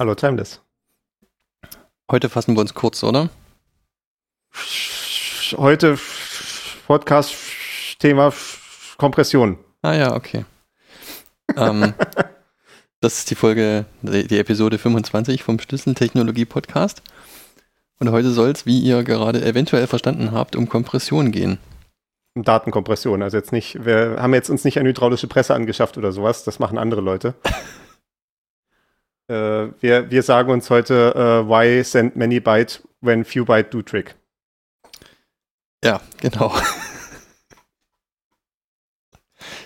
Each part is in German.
Hallo, Timeless. Heute fassen wir uns kurz, oder? Heute Podcast Thema Kompression. Ah ja, okay. ähm, das ist die Folge, die, Episode 25 vom Schlüsseltechnologie Podcast. Und heute soll es, wie ihr gerade eventuell verstanden habt, um Kompression gehen. Datenkompression, also jetzt nicht, wir haben jetzt uns nicht eine hydraulische Presse angeschafft oder sowas, das machen andere Leute. äh, wir, wir sagen uns heute, uh, why send many byte when few byte do trick. Ja, genau.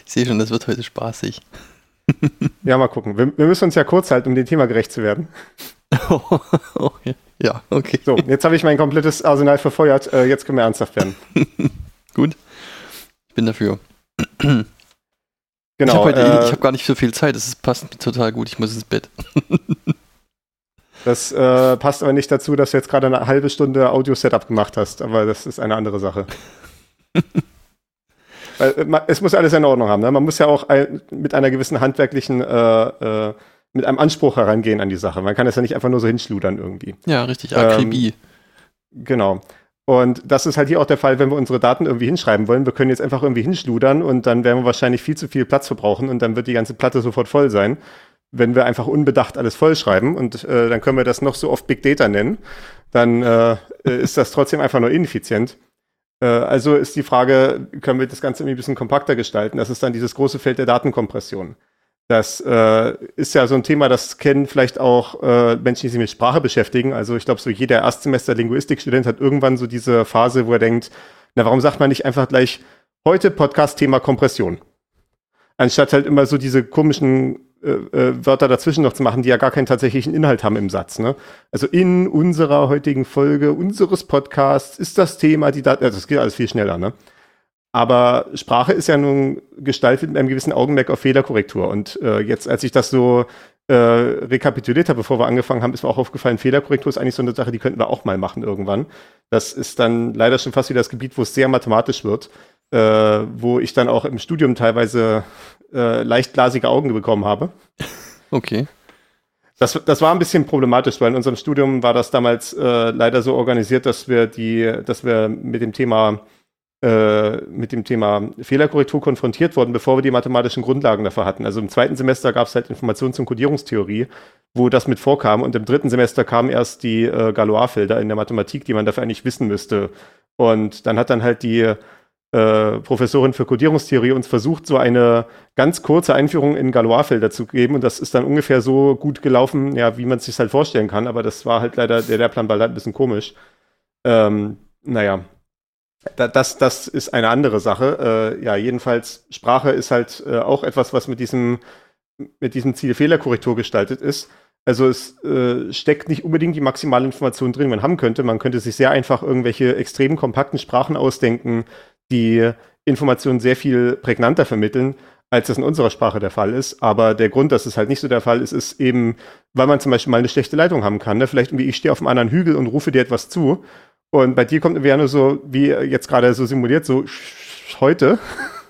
Ich sehe schon, das wird heute spaßig. ja, mal gucken. Wir, wir, müssen uns ja kurz halten, um dem Thema gerecht zu werden. okay. Ja, okay. So, jetzt habe ich mein komplettes Arsenal verfeuert. Äh, jetzt können wir ernsthaft werden. Gut. Ich bin dafür. Genau. Ich habe äh, hab gar nicht so viel Zeit. Es passt total gut. Ich muss ins Bett. das äh, passt aber nicht dazu, dass du jetzt gerade eine halbe Stunde Audio-Setup gemacht hast. Aber das ist eine andere Sache. Weil, äh, es muss alles in Ordnung haben. Ne? Man muss ja auch ein, mit einer gewissen handwerklichen, äh, äh, mit einem Anspruch herangehen an die Sache. Man kann es ja nicht einfach nur so hinschludern irgendwie. Ja, richtig. Akribie. Ähm, genau. Und das ist halt hier auch der Fall, wenn wir unsere Daten irgendwie hinschreiben wollen. Wir können jetzt einfach irgendwie hinschludern und dann werden wir wahrscheinlich viel zu viel Platz verbrauchen und dann wird die ganze Platte sofort voll sein, wenn wir einfach unbedacht alles vollschreiben und äh, dann können wir das noch so oft Big Data nennen, dann äh, ist das trotzdem einfach nur ineffizient. Äh, also ist die Frage, können wir das Ganze irgendwie ein bisschen kompakter gestalten? Das ist dann dieses große Feld der Datenkompression. Das äh, ist ja so ein Thema, das kennen vielleicht auch äh, Menschen, die sich mit Sprache beschäftigen. Also ich glaube, so jeder Erstsemester Linguistikstudent hat irgendwann so diese Phase, wo er denkt, na, warum sagt man nicht einfach gleich heute Podcast-Thema Kompression? Anstatt halt immer so diese komischen äh, äh, Wörter dazwischen noch zu machen, die ja gar keinen tatsächlichen Inhalt haben im Satz. Ne? Also in unserer heutigen Folge unseres Podcasts ist das Thema die Daten, also das geht alles viel schneller, ne? Aber Sprache ist ja nun gestaltet mit einem gewissen Augenmerk auf Fehlerkorrektur. Und äh, jetzt, als ich das so äh, rekapituliert habe, bevor wir angefangen haben, ist mir auch aufgefallen, Fehlerkorrektur ist eigentlich so eine Sache, die könnten wir auch mal machen irgendwann. Das ist dann leider schon fast wieder das Gebiet, wo es sehr mathematisch wird, äh, wo ich dann auch im Studium teilweise äh, leicht glasige Augen bekommen habe. Okay. Das, das war ein bisschen problematisch, weil in unserem Studium war das damals äh, leider so organisiert, dass wir die, dass wir mit dem Thema mit dem Thema Fehlerkorrektur konfrontiert worden, bevor wir die mathematischen Grundlagen dafür hatten. Also im zweiten Semester gab es halt Informationen zum Kodierungstheorie, wo das mit vorkam. Und im dritten Semester kamen erst die äh, Galois-Felder in der Mathematik, die man dafür eigentlich wissen müsste. Und dann hat dann halt die äh, Professorin für Kodierungstheorie uns versucht, so eine ganz kurze Einführung in Galois-Felder zu geben. Und das ist dann ungefähr so gut gelaufen, ja, wie man es sich halt vorstellen kann. Aber das war halt leider, der Lehrplan war leider ein bisschen komisch. Ähm, naja, das, das ist eine andere Sache. Äh, ja, jedenfalls, Sprache ist halt äh, auch etwas, was mit diesem, mit diesem Ziel Fehlerkorrektur gestaltet ist. Also es äh, steckt nicht unbedingt die maximale Information drin, die man haben könnte. Man könnte sich sehr einfach irgendwelche extrem kompakten Sprachen ausdenken, die Informationen sehr viel prägnanter vermitteln, als das in unserer Sprache der Fall ist. Aber der Grund, dass es halt nicht so der Fall ist, ist eben, weil man zum Beispiel mal eine schlechte Leitung haben kann. Ne? Vielleicht irgendwie, ich stehe auf einem anderen Hügel und rufe dir etwas zu und bei dir kommt irgendwie nur so, wie jetzt gerade so simuliert, so heute,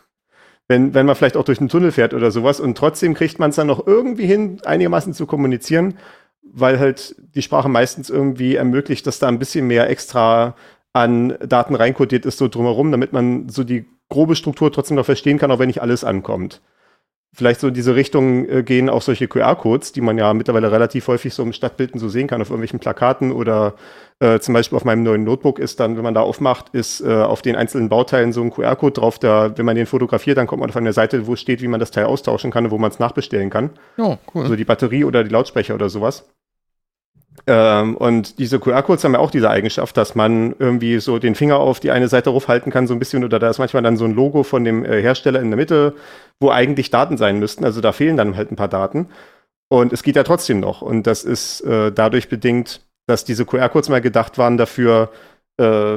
wenn, wenn man vielleicht auch durch einen Tunnel fährt oder sowas. Und trotzdem kriegt man es dann noch irgendwie hin, einigermaßen zu kommunizieren, weil halt die Sprache meistens irgendwie ermöglicht, dass da ein bisschen mehr extra an Daten reinkodiert ist, so drumherum, damit man so die grobe Struktur trotzdem noch verstehen kann, auch wenn nicht alles ankommt vielleicht so in diese Richtung äh, gehen auch solche QR-Codes, die man ja mittlerweile relativ häufig so im Stadtbilden so sehen kann, auf irgendwelchen Plakaten oder äh, zum Beispiel auf meinem neuen Notebook ist dann, wenn man da aufmacht, ist äh, auf den einzelnen Bauteilen so ein QR-Code drauf, da, wenn man den fotografiert, dann kommt man auf eine Seite, wo steht, wie man das Teil austauschen kann und wo man es nachbestellen kann. Oh, cool. Also die Batterie oder die Lautsprecher oder sowas. Ähm, und diese QR-Codes haben ja auch diese Eigenschaft, dass man irgendwie so den Finger auf die eine Seite raufhalten kann, so ein bisschen, oder da ist manchmal dann so ein Logo von dem äh, Hersteller in der Mitte, wo eigentlich Daten sein müssten. Also da fehlen dann halt ein paar Daten. Und es geht ja trotzdem noch. Und das ist äh, dadurch bedingt, dass diese QR-Codes mal gedacht waren dafür, äh,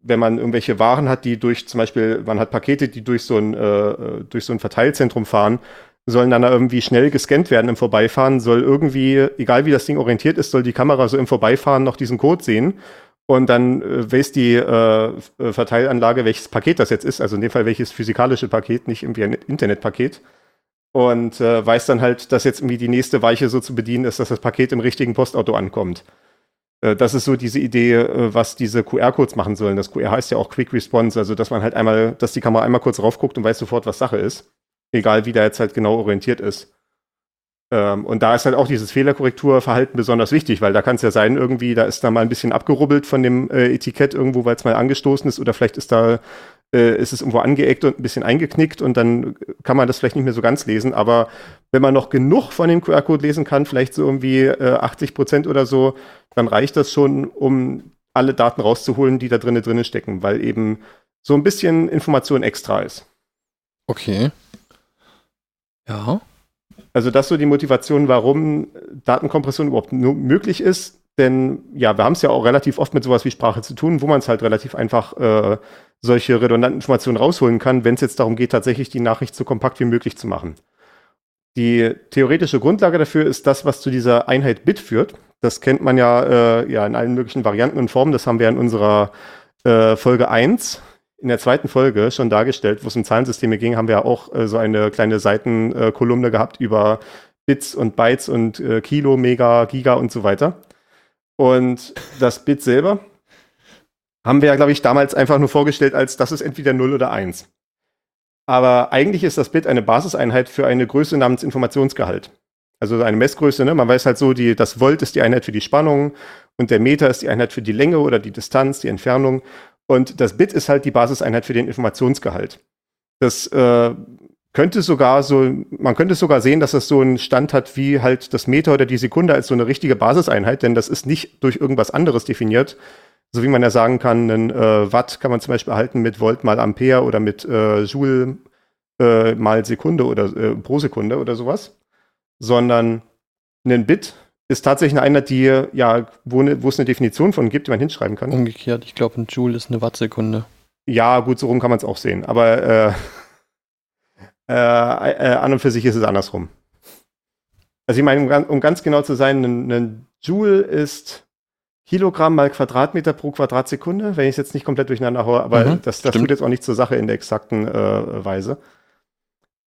wenn man irgendwelche Waren hat, die durch zum Beispiel, man hat Pakete, die durch so ein, äh, durch so ein Verteilzentrum fahren, sollen dann irgendwie schnell gescannt werden im Vorbeifahren, soll irgendwie, egal wie das Ding orientiert ist, soll die Kamera so im Vorbeifahren noch diesen Code sehen. Und dann äh, weiß die äh, Verteilanlage, welches Paket das jetzt ist, also in dem Fall welches physikalische Paket, nicht irgendwie ein Internetpaket. Und äh, weiß dann halt, dass jetzt irgendwie die nächste Weiche so zu bedienen ist, dass das Paket im richtigen Postauto ankommt. Äh, das ist so diese Idee, äh, was diese QR-Codes machen sollen. Das QR heißt ja auch Quick Response, also dass man halt einmal, dass die Kamera einmal kurz raufguckt und weiß sofort, was Sache ist. Egal wie da jetzt halt genau orientiert ist. Ähm, und da ist halt auch dieses Fehlerkorrekturverhalten besonders wichtig, weil da kann es ja sein, irgendwie, da ist da mal ein bisschen abgerubbelt von dem äh, Etikett irgendwo, weil es mal angestoßen ist, oder vielleicht ist da, äh, ist es irgendwo angeeckt und ein bisschen eingeknickt und dann kann man das vielleicht nicht mehr so ganz lesen. Aber wenn man noch genug von dem QR-Code lesen kann, vielleicht so irgendwie äh, 80 Prozent oder so, dann reicht das schon, um alle Daten rauszuholen, die da drinnen drinnen stecken, weil eben so ein bisschen Information extra ist. Okay. Ja. Also das ist so die Motivation, warum Datenkompression überhaupt nur möglich ist. Denn ja, wir haben es ja auch relativ oft mit sowas wie Sprache zu tun, wo man es halt relativ einfach äh, solche redundanten Informationen rausholen kann, wenn es jetzt darum geht, tatsächlich die Nachricht so kompakt wie möglich zu machen. Die theoretische Grundlage dafür ist das, was zu dieser Einheit Bit führt. Das kennt man ja, äh, ja in allen möglichen Varianten und Formen. Das haben wir in unserer äh, Folge 1 in der zweiten Folge schon dargestellt, wo es um Zahlensysteme ging, haben wir ja auch äh, so eine kleine Seitenkolumne gehabt über Bits und Bytes und äh, Kilo, Mega, Giga und so weiter. Und das Bit selber haben wir ja, glaube ich, damals einfach nur vorgestellt, als das ist entweder 0 oder 1. Aber eigentlich ist das Bit eine Basiseinheit für eine Größe namens Informationsgehalt. Also eine Messgröße, ne? Man weiß halt so, die, das Volt ist die Einheit für die Spannung und der Meter ist die Einheit für die Länge oder die Distanz, die Entfernung. Und das Bit ist halt die Basiseinheit für den Informationsgehalt. Das äh, könnte sogar so, man könnte sogar sehen, dass das so einen Stand hat wie halt das Meter oder die Sekunde als so eine richtige Basiseinheit, denn das ist nicht durch irgendwas anderes definiert. So wie man ja sagen kann, ein äh, Watt kann man zum Beispiel erhalten mit Volt mal Ampere oder mit äh, Joule äh, mal Sekunde oder äh, pro Sekunde oder sowas. Sondern ein Bit ist tatsächlich eine Einheit, die ja, wo, ne, wo es eine Definition von gibt, die man hinschreiben kann. Umgekehrt, ich glaube, ein Joule ist eine Wattsekunde. Ja, gut, so rum kann man es auch sehen. Aber äh, äh, an und für sich ist es andersrum. Also ich meine, um, um ganz genau zu sein, ein, ein, Joule ist Kilogramm mal Quadratmeter pro Quadratsekunde, wenn ich es jetzt nicht komplett durcheinander haue, aber mhm, das, das tut jetzt auch nicht zur Sache in der exakten äh, Weise.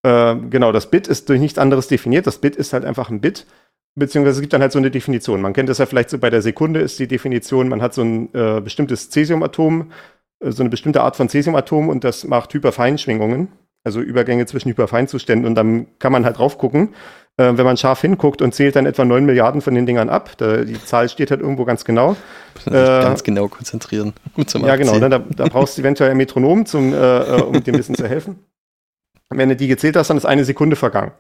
Äh, genau, das Bit ist durch nichts anderes definiert. Das Bit ist halt einfach ein Bit beziehungsweise es gibt dann halt so eine Definition. Man kennt das ja vielleicht so bei der Sekunde ist die Definition, man hat so ein äh, bestimmtes Cäsiumatom, äh, so eine bestimmte Art von Cäsiumatom und das macht Hyperfeinschwingungen, also Übergänge zwischen Hyperfeinzuständen und dann kann man halt drauf gucken, äh, wenn man scharf hinguckt und zählt dann etwa 9 Milliarden von den Dingern ab, da, die Zahl steht halt irgendwo ganz genau. Äh, ganz genau konzentrieren. Zum ja, genau, ne, da, da, brauchst du eventuell ein Metronom, zum, äh, äh, um dem Wissen zu helfen. Wenn du die gezählt hast, dann ist eine Sekunde vergangen.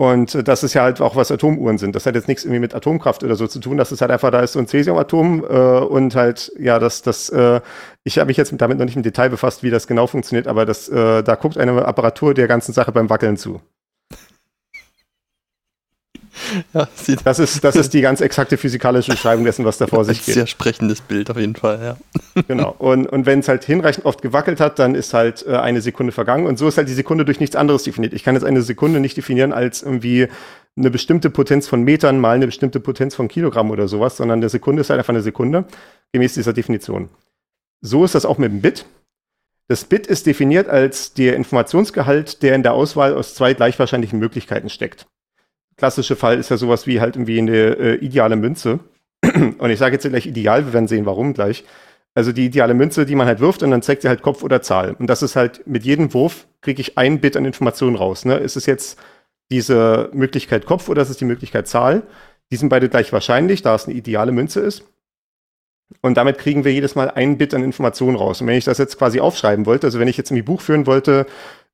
Und das ist ja halt auch, was Atomuhren sind. Das hat jetzt nichts irgendwie mit Atomkraft oder so zu tun. Das ist halt einfach, da ist so ein Cäsiumatom äh, und halt, ja, das, das, äh, ich habe mich jetzt damit noch nicht im Detail befasst, wie das genau funktioniert, aber das, äh, da guckt eine Apparatur der ganzen Sache beim Wackeln zu. Ja, das, ist, das ist die ganz exakte physikalische Beschreibung dessen, was da vor sich geht. Sehr sprechendes Bild auf jeden Fall, ja. Genau. Und, und wenn es halt hinreichend oft gewackelt hat, dann ist halt äh, eine Sekunde vergangen. Und so ist halt die Sekunde durch nichts anderes definiert. Ich kann jetzt eine Sekunde nicht definieren als irgendwie eine bestimmte Potenz von Metern mal eine bestimmte Potenz von Kilogramm oder sowas, sondern eine Sekunde ist halt einfach eine Sekunde, gemäß dieser Definition. So ist das auch mit dem Bit. Das Bit ist definiert als der Informationsgehalt, der in der Auswahl aus zwei gleich wahrscheinlichen Möglichkeiten steckt klassische Fall ist ja sowas wie halt irgendwie eine äh, ideale Münze. und ich sage jetzt gleich ideal, wir werden sehen, warum gleich. Also die ideale Münze, die man halt wirft und dann zeigt sie halt Kopf oder Zahl. Und das ist halt mit jedem Wurf kriege ich ein Bit an Informationen raus. Ne? Ist es jetzt diese Möglichkeit Kopf oder ist es die Möglichkeit Zahl? Die sind beide gleich wahrscheinlich, da es eine ideale Münze ist. Und damit kriegen wir jedes Mal ein Bit an Informationen raus. Und wenn ich das jetzt quasi aufschreiben wollte, also wenn ich jetzt irgendwie Buch führen wollte,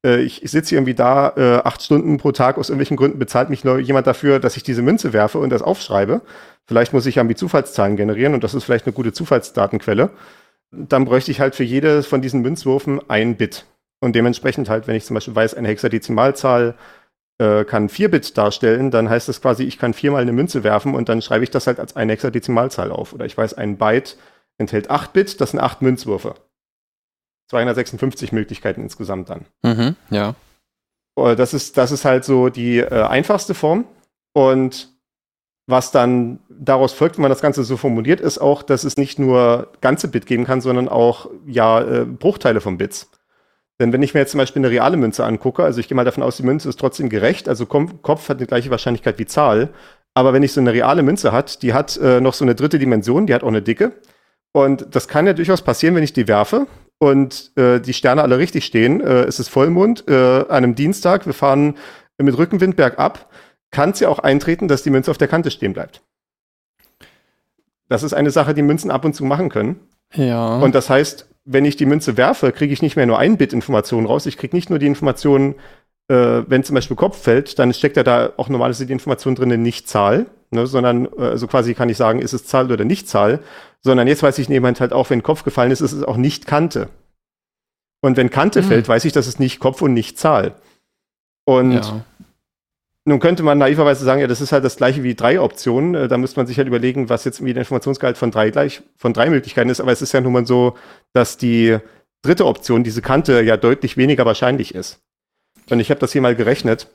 äh, ich, sitze irgendwie da, äh, acht Stunden pro Tag, aus irgendwelchen Gründen bezahlt mich nur jemand dafür, dass ich diese Münze werfe und das aufschreibe. Vielleicht muss ich irgendwie Zufallszahlen generieren und das ist vielleicht eine gute Zufallsdatenquelle. Dann bräuchte ich halt für jede von diesen Münzwürfen ein Bit. Und dementsprechend halt, wenn ich zum Beispiel weiß, eine Hexadezimalzahl äh, kann 4-Bit darstellen, dann heißt das quasi, ich kann viermal eine Münze werfen und dann schreibe ich das halt als eine Hexadezimalzahl auf. Oder ich weiß, ein Byte enthält 8 Bit, das sind 8 Münzwürfe. 256 Möglichkeiten insgesamt dann. Mhm, ja. Äh, Das ist, das ist halt so die äh, einfachste Form. Und was dann daraus folgt, wenn man das Ganze so formuliert, ist auch, dass es nicht nur ganze Bit geben kann, sondern auch ja äh, Bruchteile von Bits. Denn wenn ich mir jetzt zum Beispiel eine reale Münze angucke, also ich gehe mal davon aus, die Münze ist trotzdem gerecht, also Kopf hat die gleiche Wahrscheinlichkeit wie Zahl, aber wenn ich so eine reale Münze hat, die hat äh, noch so eine dritte Dimension, die hat auch eine Dicke. Und das kann ja durchaus passieren, wenn ich die werfe und äh, die Sterne alle richtig stehen. Äh, es ist Vollmond äh, an einem Dienstag, wir fahren mit Rückenwind bergab, kann es ja auch eintreten, dass die Münze auf der Kante stehen bleibt. Das ist eine Sache, die Münzen ab und zu machen können. Ja. Und das heißt, wenn ich die Münze werfe, kriege ich nicht mehr nur ein Bit Information raus. Ich kriege nicht nur die Information, äh, wenn zum Beispiel Kopf fällt, dann steckt ja da auch normalerweise die Information drin, nicht Zahl, ne, sondern äh, also quasi kann ich sagen, ist es Zahl oder nicht Zahl, sondern jetzt weiß ich jemand halt auch, wenn Kopf gefallen ist, ist es auch nicht Kante. Und wenn Kante Hm. fällt, weiß ich, dass es nicht Kopf und nicht Zahl. Und ja. nun könnte man naiverweise sagen, ja, das ist halt das gleiche wie drei Optionen. Äh, Da müsste man sich halt überlegen, was jetzt irgendwie der Informationsgehalt von drei gleich, von drei Möglichkeiten ist. Aber es ist ja nun mal so, dass die dritte Option, diese Kante, ja deutlich weniger wahrscheinlich ist. Und ich habe das hier mal gerechnet.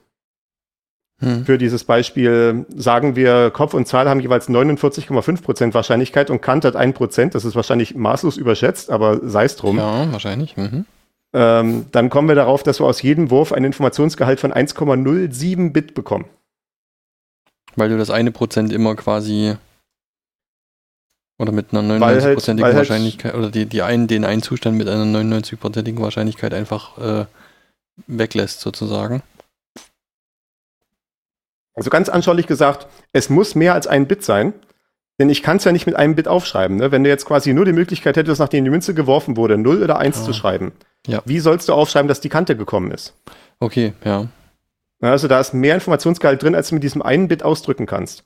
Hm. Für dieses Beispiel sagen wir, Kopf und Zahl haben jeweils 49,5% Wahrscheinlichkeit und Kante hat 1%. Das ist wahrscheinlich maßlos überschätzt, aber sei es drum. Ja, wahrscheinlich. Mhm. Ähm, dann kommen wir darauf, dass wir aus jedem Wurf einen Informationsgehalt von 1,07 Bit bekommen. Weil du das eine Prozent immer quasi oder mit einer Weil halt- 99-prozentigen weil halt- Wahrscheinlichkeit oder die, die einen, den einen Zustand mit einer 99-prozentigen Wahrscheinlichkeit einfach äh, weglässt sozusagen. Also ganz anschaulich gesagt, es muss mehr als ein Bit sein, denn ich kann es ja nicht mit einem Bit aufschreiben. Ne? Wenn du jetzt quasi nur die Möglichkeit hättest, nachdem die Münze geworfen wurde, 0 oder 1 Ah. zu schreiben, Ja. wie sollst du aufschreiben, dass die Kante gekommen ist? Okay, ja. Ja, Also da ist mehr Informationsgehalt drin, als du mit diesem einen Bit ausdrücken kannst.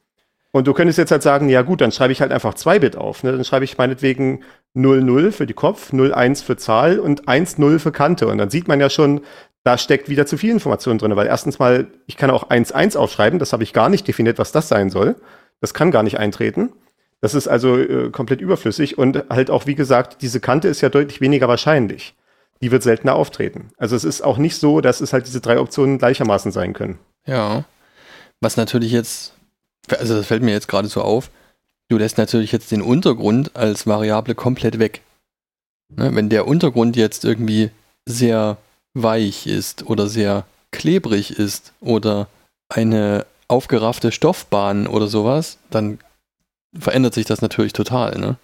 Und du könntest jetzt halt sagen, ja gut, dann schreibe ich halt einfach zwei Bit auf. Ne? Dann schreibe ich meinetwegen 00 für die Kopf, 01 für Zahl und 10 für Kante. Und dann sieht man ja schon, da steckt wieder zu viel Information drin. Weil erstens mal, ich kann auch 11 aufschreiben, das habe ich gar nicht definiert, was das sein soll. Das kann gar nicht eintreten. Das ist also äh, komplett überflüssig. Und halt auch, wie gesagt, diese Kante ist ja deutlich weniger wahrscheinlich. Die wird seltener auftreten. Also es ist auch nicht so, dass es halt diese drei Optionen gleichermaßen sein können. Ja. Was natürlich jetzt, also das fällt mir jetzt gerade so auf, du lässt natürlich jetzt den Untergrund als Variable komplett weg. Ne, wenn der Untergrund jetzt irgendwie sehr weich ist oder sehr klebrig ist oder eine aufgeraffte Stoffbahn oder sowas, dann verändert sich das natürlich total, ne?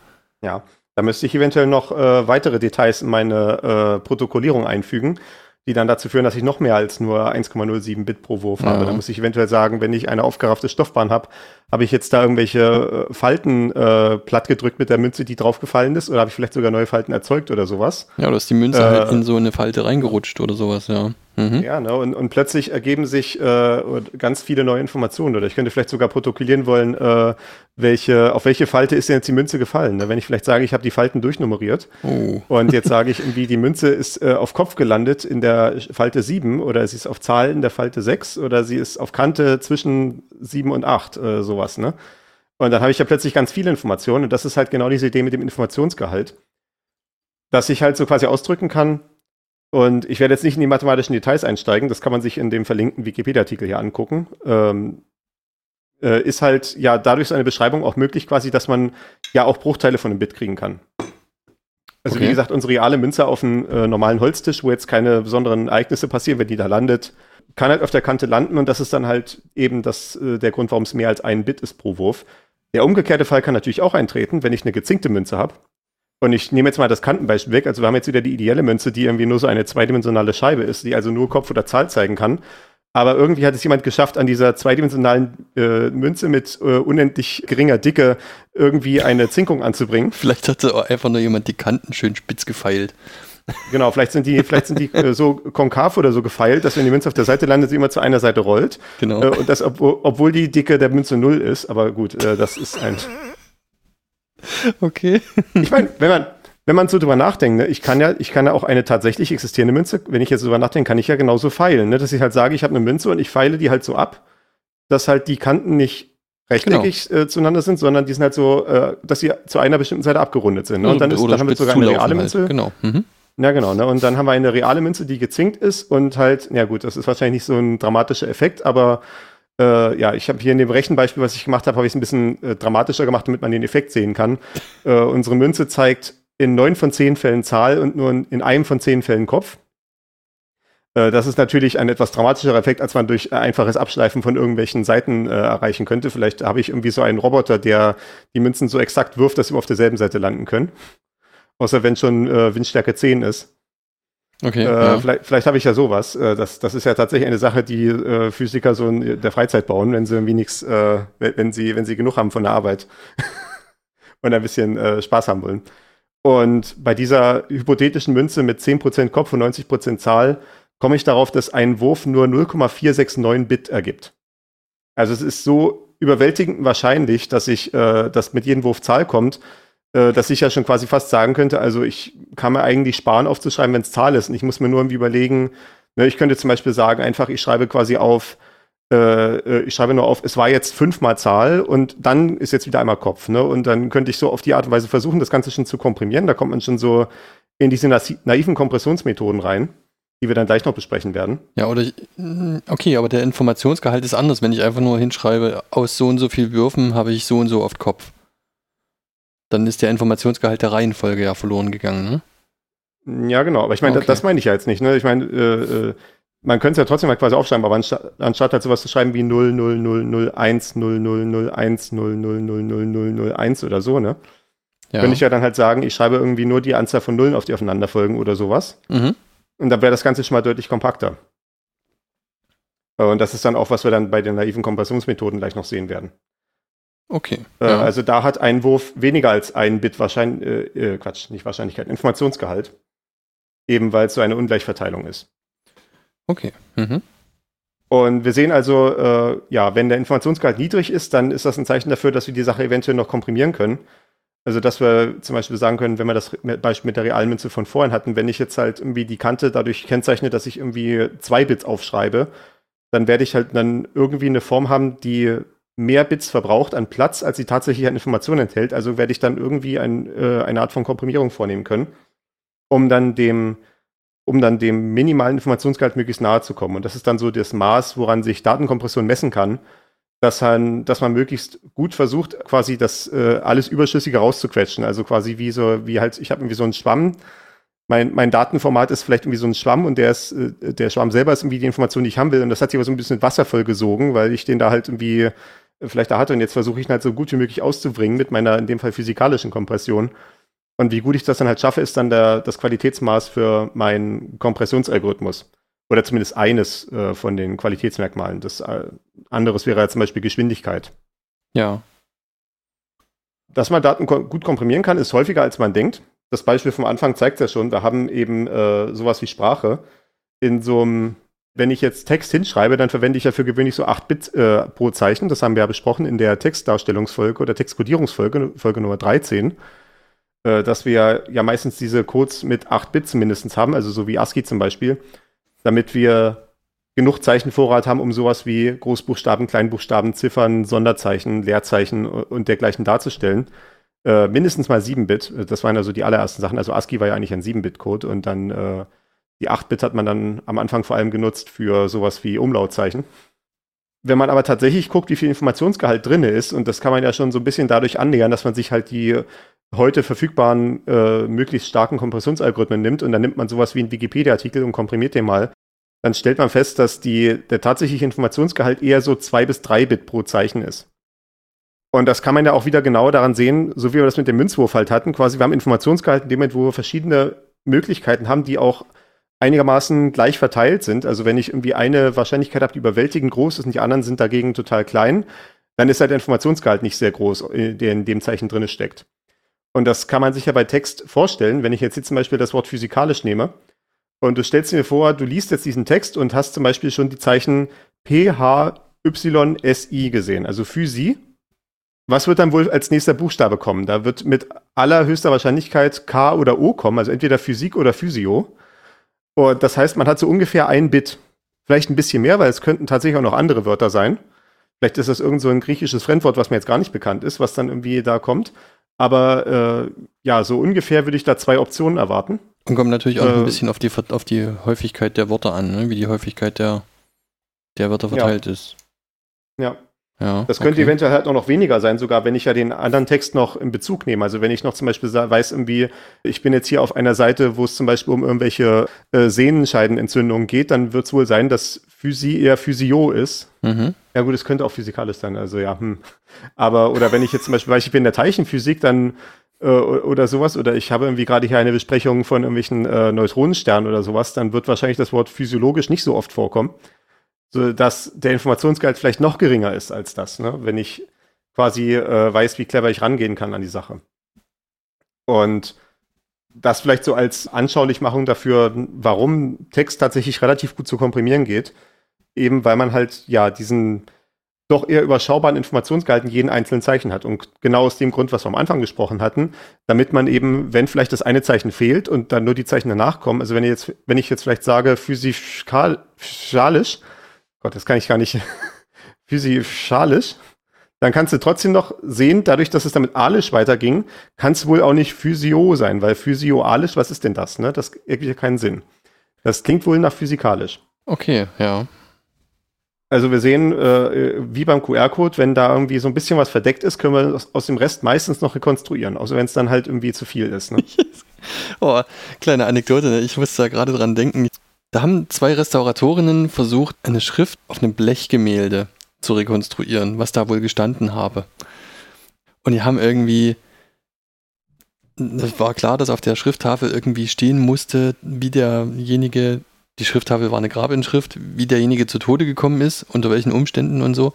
Ja, da müsste ich eventuell noch äh, weitere Details in meine äh, Protokollierung einfügen, die dann dazu führen, dass ich noch mehr als nur 1,07 Bit pro Wurf habe. Ja. Da muss ich eventuell sagen, wenn ich eine aufgeraffte Stoffbahn habe, habe ich jetzt da irgendwelche äh, Falten äh, plattgedrückt mit der Münze, die draufgefallen ist, oder habe ich vielleicht sogar neue Falten erzeugt oder sowas? Ja, oder ist die Münze Äh, halt in so eine Falte reingerutscht oder sowas, ja. Mhm. Ja, ne? und, und plötzlich ergeben sich äh, ganz viele neue Informationen. Oder ich könnte vielleicht sogar protokollieren wollen, äh, welche, auf welche Falte ist denn jetzt die Münze gefallen. Ne? Wenn ich vielleicht sage, ich habe die Falten durchnummeriert Oh. und jetzt sage ich irgendwie, die Münze ist äh, auf Kopf gelandet in der Falte 7 oder sie ist auf Zahl in der Falte 6 oder sie ist auf Kante zwischen 7 und 8, äh, sowas. Ne? Und dann habe ich ja plötzlich ganz viele Informationen und das ist halt genau diese Idee mit dem Informationsgehalt, dass ich halt so quasi ausdrücken kann, und ich werde jetzt nicht in die mathematischen Details einsteigen, das kann man sich in dem verlinkten Wikipedia-Artikel hier angucken. Ähm, äh, ist halt ja dadurch so eine Beschreibung auch möglich, quasi, dass man ja auch Bruchteile von einem Bit kriegen kann. Also Okay. wie gesagt, unsere reale Münze auf einem äh, normalen Holztisch, wo jetzt keine besonderen Ereignisse passieren, wenn die da landet, kann halt auf der Kante landen und das ist dann halt eben das, äh, der Grund, warum es mehr als ein Bit ist pro Wurf. Der umgekehrte Fall kann natürlich auch eintreten, wenn ich eine gezinkte Münze habe. Und ich nehme jetzt mal das Kantenbeispiel weg. Also wir haben jetzt wieder die ideelle Münze, die irgendwie nur so eine zweidimensionale Scheibe ist, die also nur Kopf oder Zahl zeigen kann. Aber irgendwie hat es jemand geschafft, an dieser zweidimensionalen äh, Münze mit äh, unendlich geringer Dicke irgendwie eine Zinkung anzubringen. Vielleicht hat auch einfach nur jemand die Kanten schön spitz gefeilt. Genau, vielleicht sind die, vielleicht sind die äh, so konkav oder so gefeilt, dass wenn die Münze auf der Seite landet, sie immer zu einer Seite rollt. Genau. Äh, und das, obwohl, obwohl die Dicke der Münze null ist. Aber gut, äh, das ist ein Okay. Ich meine, wenn man, wenn man so drüber nachdenkt, ne, ich kann ja, ich kann ja auch eine tatsächlich existierende Münze, wenn ich jetzt drüber nachdenke, kann ich ja genauso feilen, ne, dass ich halt sage, ich habe eine Münze und ich feile die halt so ab, dass halt die Kanten nicht rechteckig genau. äh, zueinander sind, sondern die sind halt so, äh, dass sie zu einer bestimmten Seite abgerundet sind. Ne? Und dann, ist, dann haben wir sogar eine reale halt. Münze. Genau. Mhm. Ja, genau. Ne? Und dann haben wir eine reale Münze, die gezinkt ist und halt, ja gut, das ist wahrscheinlich nicht so ein dramatischer Effekt, aber äh, ja, ich habe hier in dem Rechenbeispiel, was ich gemacht habe, habe ich es ein bisschen äh, dramatischer gemacht, damit man den Effekt sehen kann. Äh, unsere Münze zeigt in neun von zehn Fällen Zahl und nur in einem von zehn Fällen Kopf. Äh, das ist natürlich ein etwas dramatischerer Effekt, als man durch einfaches Abschleifen von irgendwelchen Seiten äh, erreichen könnte. Vielleicht habe ich irgendwie so einen Roboter, der die Münzen so exakt wirft, dass sie auf derselben Seite landen können. Außer wenn schon äh, Windstärke 10 ist. Okay. Äh, ja. Vielleicht, vielleicht habe ich ja sowas. Äh, das, das ist ja tatsächlich eine Sache, die äh, Physiker so in der Freizeit bauen, wenn sie irgendwie nichts, äh, wenn sie, wenn sie genug haben von der Arbeit und ein bisschen äh, Spaß haben wollen. Und bei dieser hypothetischen Münze mit 10% Kopf und 90% Zahl komme ich darauf, dass ein Wurf nur 0,469 Bit ergibt. Also es ist so überwältigend wahrscheinlich, dass ich, äh, dass mit jedem Wurf Zahl kommt, äh, dass ich ja schon quasi fast sagen könnte, also ich kann mir eigentlich sparen aufzuschreiben, wenn es Zahl ist. Und ich muss mir nur irgendwie überlegen, ne, ich könnte zum Beispiel sagen, einfach, ich schreibe quasi auf, äh, äh, ich schreibe nur auf, es war jetzt fünfmal Zahl und dann ist jetzt wieder einmal Kopf. Ne? Und dann könnte ich so auf die Art und Weise versuchen, das Ganze schon zu komprimieren. Da kommt man schon so in diese naiven Kompressionsmethoden rein, die wir dann gleich noch besprechen werden. Ja, oder ich, okay, aber der Informationsgehalt ist anders, wenn ich einfach nur hinschreibe, aus so und so viel Würfen habe ich so und so oft Kopf dann ist der Informationsgehalt der Reihenfolge ja verloren gegangen, ne? Ja, genau. Aber ich meine, okay. das, das meine ich ja jetzt nicht. Ne? Ich meine, äh, äh, man könnte es ja trotzdem mal quasi aufschreiben, aber anstatt, anstatt halt sowas zu schreiben wie 0, 0, 0, 0, 1, 0, 0, 0, 1, 0, 0, 0, 0, 0, 0, 1 oder so, ne? Ja. Könnte ich ja dann halt sagen, ich schreibe irgendwie nur die Anzahl von Nullen auf die aufeinanderfolgen oder sowas. Mhm. Und dann wäre das Ganze schon mal deutlich kompakter. Und das ist dann auch, was wir dann bei den naiven Kompressionsmethoden gleich noch sehen werden. Okay. Äh, ja. Also da hat ein Wurf weniger als ein Bit wahrscheinlich, äh, äh, Quatsch, nicht Wahrscheinlichkeit, Informationsgehalt. Eben weil es so eine Ungleichverteilung ist. Okay. Mhm. Und wir sehen also, äh, ja, wenn der Informationsgehalt niedrig ist, dann ist das ein Zeichen dafür, dass wir die Sache eventuell noch komprimieren können. Also, dass wir zum Beispiel sagen können, wenn wir das Beispiel mit der realen Münze von vorhin hatten, wenn ich jetzt halt irgendwie die Kante dadurch kennzeichne, dass ich irgendwie zwei Bits aufschreibe, dann werde ich halt dann irgendwie eine Form haben, die mehr Bits verbraucht an Platz, als sie tatsächlich an Informationen enthält. Also werde ich dann irgendwie ein, äh, eine Art von Komprimierung vornehmen können, um dann dem um dann dem minimalen Informationsgehalt möglichst nahe zu kommen. Und das ist dann so das Maß, woran sich Datenkompression messen kann, dass man, dass man möglichst gut versucht, quasi das äh, alles Überschüssige rauszuquetschen. Also quasi wie so, wie halt, ich habe irgendwie so einen Schwamm. Mein, mein Datenformat ist vielleicht irgendwie so ein Schwamm und der ist, äh, der Schwamm selber ist irgendwie die Information, die ich haben will. Und das hat sich aber so ein bisschen Wasser vollgesogen, weil ich den da halt irgendwie vielleicht da hatte. Und jetzt versuche ich ihn halt so gut wie möglich auszubringen mit meiner, in dem Fall physikalischen Kompression. Und wie gut ich das dann halt schaffe, ist dann der, das Qualitätsmaß für meinen Kompressionsalgorithmus. Oder zumindest eines äh, von den Qualitätsmerkmalen. Das äh, anderes wäre ja zum Beispiel Geschwindigkeit. Ja. Dass man Daten ko gut komprimieren kann, ist häufiger als man denkt. Das Beispiel vom Anfang zeigt es ja schon. Wir haben eben äh, sowas wie Sprache in so einem wenn ich jetzt Text hinschreibe, dann verwende ich ja für gewöhnlich so 8 Bit äh, pro Zeichen. Das haben wir ja besprochen in der Textdarstellungsfolge oder Textkodierungsfolge, Folge Nummer 13, äh, dass wir ja meistens diese Codes mit 8 Bit zumindest haben, also so wie ASCII zum Beispiel, damit wir genug Zeichenvorrat haben, um sowas wie Großbuchstaben, Kleinbuchstaben, Ziffern, Sonderzeichen, Leerzeichen und dergleichen darzustellen. Äh, mindestens mal 7-Bit. Das waren also die allerersten Sachen. Also ASCII war ja eigentlich ein 7-Bit-Code und dann äh, die 8-Bit hat man dann am Anfang vor allem genutzt für sowas wie Umlautzeichen. Wenn man aber tatsächlich guckt, wie viel Informationsgehalt drin ist, und das kann man ja schon so ein bisschen dadurch annähern, dass man sich halt die heute verfügbaren, äh, möglichst starken Kompressionsalgorithmen nimmt und dann nimmt man sowas wie einen Wikipedia-Artikel und komprimiert den mal, dann stellt man fest, dass die, der tatsächliche Informationsgehalt eher so 2 bis 3 Bit pro Zeichen ist. Und das kann man ja auch wieder genau daran sehen, so wie wir das mit dem Münzwurf halt hatten. Quasi, wir haben Informationsgehalt in dem Moment, wo wir verschiedene Möglichkeiten haben, die auch einigermaßen gleich verteilt sind. Also wenn ich irgendwie eine Wahrscheinlichkeit habe, die überwältigend groß ist und die anderen sind dagegen total klein, dann ist halt der Informationsgehalt nicht sehr groß, äh, der in dem Zeichen drin steckt. Und das kann man sich ja bei Text vorstellen, wenn ich jetzt hier zum Beispiel das Wort physikalisch nehme und du stellst dir vor, du liest jetzt diesen Text und hast zum Beispiel schon die Zeichen P, H, Y, S, I gesehen, also Physi. was wird dann wohl als nächster Buchstabe kommen? Da wird mit allerhöchster Wahrscheinlichkeit K oder O kommen, also entweder Physik oder Physio. Und das heißt, man hat so ungefähr ein Bit. Vielleicht ein bisschen mehr, weil es könnten tatsächlich auch noch andere Wörter sein. Vielleicht ist das irgend so ein griechisches Fremdwort, was mir jetzt gar nicht bekannt ist, was dann irgendwie da kommt. Aber äh, ja, so ungefähr würde ich da zwei Optionen erwarten. Und kommt natürlich auch äh, ein bisschen auf die, auf die Häufigkeit der Wörter an, ne? wie die Häufigkeit der, der Wörter verteilt ja. ist. Ja. Ja, das könnte okay. eventuell halt auch noch weniger sein, sogar wenn ich ja den anderen Text noch in Bezug nehme. Also wenn ich noch zum Beispiel weiß irgendwie, ich bin jetzt hier auf einer Seite, wo es zum Beispiel um irgendwelche äh, Sehnenscheidenentzündungen geht, dann wird es wohl sein, dass Physi eher Physio ist. Mhm. Ja gut, es könnte auch physikalisch sein, also ja. Hm. Aber, oder wenn ich jetzt zum Beispiel weiß, ich bin in der Teilchenphysik, dann äh, oder sowas, oder ich habe irgendwie gerade hier eine Besprechung von irgendwelchen äh, Neutronensternen oder sowas, dann wird wahrscheinlich das Wort physiologisch nicht so oft vorkommen so dass der Informationsgehalt vielleicht noch geringer ist als das, ne? wenn ich quasi äh, weiß, wie clever ich rangehen kann an die Sache. Und das vielleicht so als Anschaulichmachung dafür, warum Text tatsächlich relativ gut zu komprimieren geht. Eben weil man halt ja diesen doch eher überschaubaren Informationsgehalt in jedem einzelnen Zeichen hat. Und genau aus dem Grund, was wir am Anfang gesprochen hatten, damit man eben, wenn vielleicht das eine Zeichen fehlt und dann nur die Zeichen danach kommen, also wenn jetzt, wenn ich jetzt vielleicht sage physikalisch, Gott, das kann ich gar nicht physikalisch, dann kannst du trotzdem noch sehen, dadurch, dass es damit alisch weiterging, kann es wohl auch nicht physio sein, weil physioalisch, was ist denn das? Ne? Das ergibt ja keinen Sinn. Das klingt wohl nach physikalisch. Okay, ja. Also wir sehen, äh, wie beim QR-Code, wenn da irgendwie so ein bisschen was verdeckt ist, können wir aus, aus dem Rest meistens noch rekonstruieren, außer wenn es dann halt irgendwie zu viel ist. Ne? oh, kleine Anekdote, ne? ich musste da gerade dran denken. Da haben zwei Restauratorinnen versucht, eine Schrift auf einem Blechgemälde zu rekonstruieren, was da wohl gestanden habe. Und die haben irgendwie, es war klar, dass auf der Schrifttafel irgendwie stehen musste, wie derjenige, die Schrifttafel war eine Grabinschrift, wie derjenige zu Tode gekommen ist, unter welchen Umständen und so.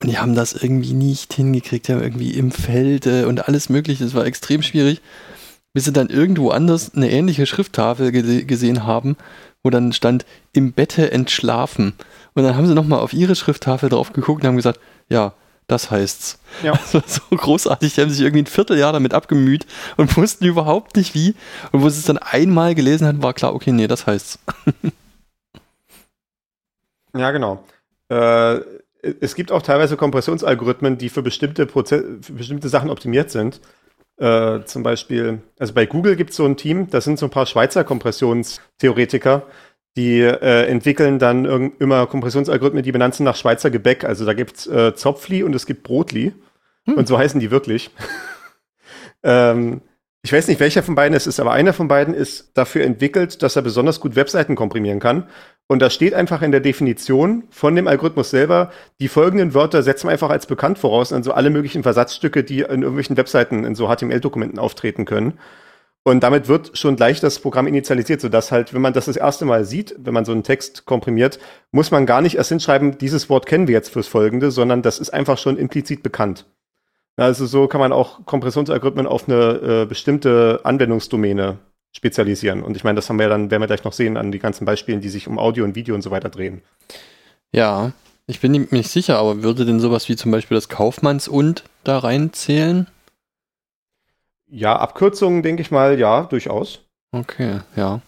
Und die haben das irgendwie nicht hingekriegt, die haben irgendwie im Felde und alles mögliche, es war extrem schwierig, bis sie dann irgendwo anders eine ähnliche Schrifttafel gesehen haben wo dann stand, im Bette entschlafen. Und dann haben sie nochmal auf ihre Schrifttafel drauf geguckt und haben gesagt, ja, das heißt's. Ja. Das war so großartig. Die haben sich irgendwie ein Vierteljahr damit abgemüht und wussten überhaupt nicht wie. Und wo sie es dann einmal gelesen hatten, war klar, okay, nee, das heißt's. ja, genau. Äh, es gibt auch teilweise Kompressionsalgorithmen, die für bestimmte, Proze für bestimmte Sachen optimiert sind. Äh, zum Beispiel, also bei Google gibt es so ein Team, das sind so ein paar Schweizer Kompressionstheoretiker, die äh, entwickeln dann immer Kompressionsalgorithmen, die benannt sind nach Schweizer Gebäck. Also da gibt es äh, Zopfli und es gibt Brotli. Hm. Und so heißen die wirklich. ähm, ich weiß nicht, welcher von beiden es ist, aber einer von beiden ist dafür entwickelt, dass er besonders gut Webseiten komprimieren kann. Und da steht einfach in der Definition von dem Algorithmus selber, die folgenden Wörter setzen wir einfach als bekannt voraus, also alle möglichen Versatzstücke, die in irgendwelchen Webseiten in so HTML-Dokumenten auftreten können. Und damit wird schon gleich das Programm initialisiert, sodass halt, wenn man das das erste Mal sieht, wenn man so einen Text komprimiert, muss man gar nicht erst hinschreiben, dieses Wort kennen wir jetzt fürs Folgende, sondern das ist einfach schon implizit bekannt. Also so kann man auch Kompressionsalgorithmen auf eine äh, bestimmte Anwendungsdomäne spezialisieren. Und ich meine, das haben wir dann, werden wir gleich noch sehen an die ganzen Beispielen, die sich um Audio und Video und so weiter drehen. Ja, ich bin mir nicht sicher, aber würde denn sowas wie zum Beispiel das Kaufmanns und da reinzählen? Ja, Abkürzungen denke ich mal, ja, durchaus. Okay, ja.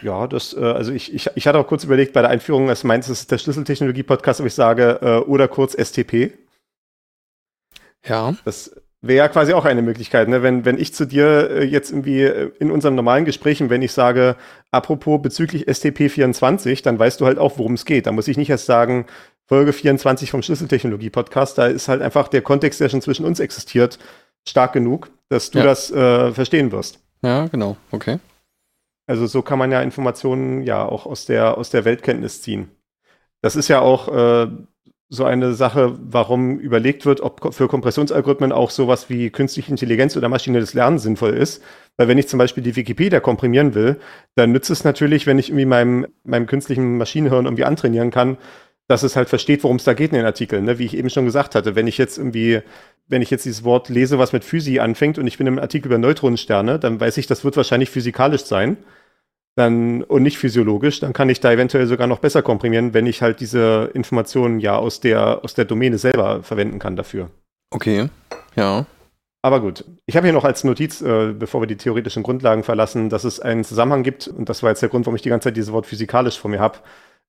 Ja, das, äh, also ich, ich, ich hatte auch kurz überlegt bei der Einführung, du, das ist der Schlüsseltechnologie-Podcast, ob ich sage, äh, oder kurz STP. Ja. Das wäre ja quasi auch eine Möglichkeit, ne? wenn, wenn ich zu dir äh, jetzt irgendwie äh, in unserem normalen Gesprächen, wenn ich sage, apropos bezüglich STP24, dann weißt du halt auch, worum es geht. Da muss ich nicht erst sagen, Folge 24 vom Schlüsseltechnologie-Podcast, da ist halt einfach der Kontext, der schon zwischen uns existiert, stark genug, dass du ja. das äh, verstehen wirst. Ja, genau, okay. Also so kann man ja Informationen ja auch aus der, aus der Weltkenntnis ziehen. Das ist ja auch äh, so eine Sache, warum überlegt wird, ob für Kompressionsalgorithmen auch sowas wie künstliche Intelligenz oder maschinelles Lernen sinnvoll ist. Weil wenn ich zum Beispiel die Wikipedia komprimieren will, dann nützt es natürlich, wenn ich irgendwie meinem, meinem künstlichen Maschinenhirn irgendwie antrainieren kann, dass es halt versteht, worum es da geht in den Artikeln. Ne? Wie ich eben schon gesagt hatte, wenn ich jetzt irgendwie, wenn ich jetzt dieses Wort lese, was mit Physi anfängt und ich bin im Artikel über Neutronensterne, dann weiß ich, das wird wahrscheinlich physikalisch sein dann und nicht physiologisch, dann kann ich da eventuell sogar noch besser komprimieren, wenn ich halt diese Informationen ja aus der, aus der Domäne selber verwenden kann dafür. Okay, ja. Aber gut, ich habe hier noch als Notiz, äh, bevor wir die theoretischen Grundlagen verlassen, dass es einen Zusammenhang gibt, und das war jetzt der Grund, warum ich die ganze Zeit dieses Wort physikalisch vor mir habe,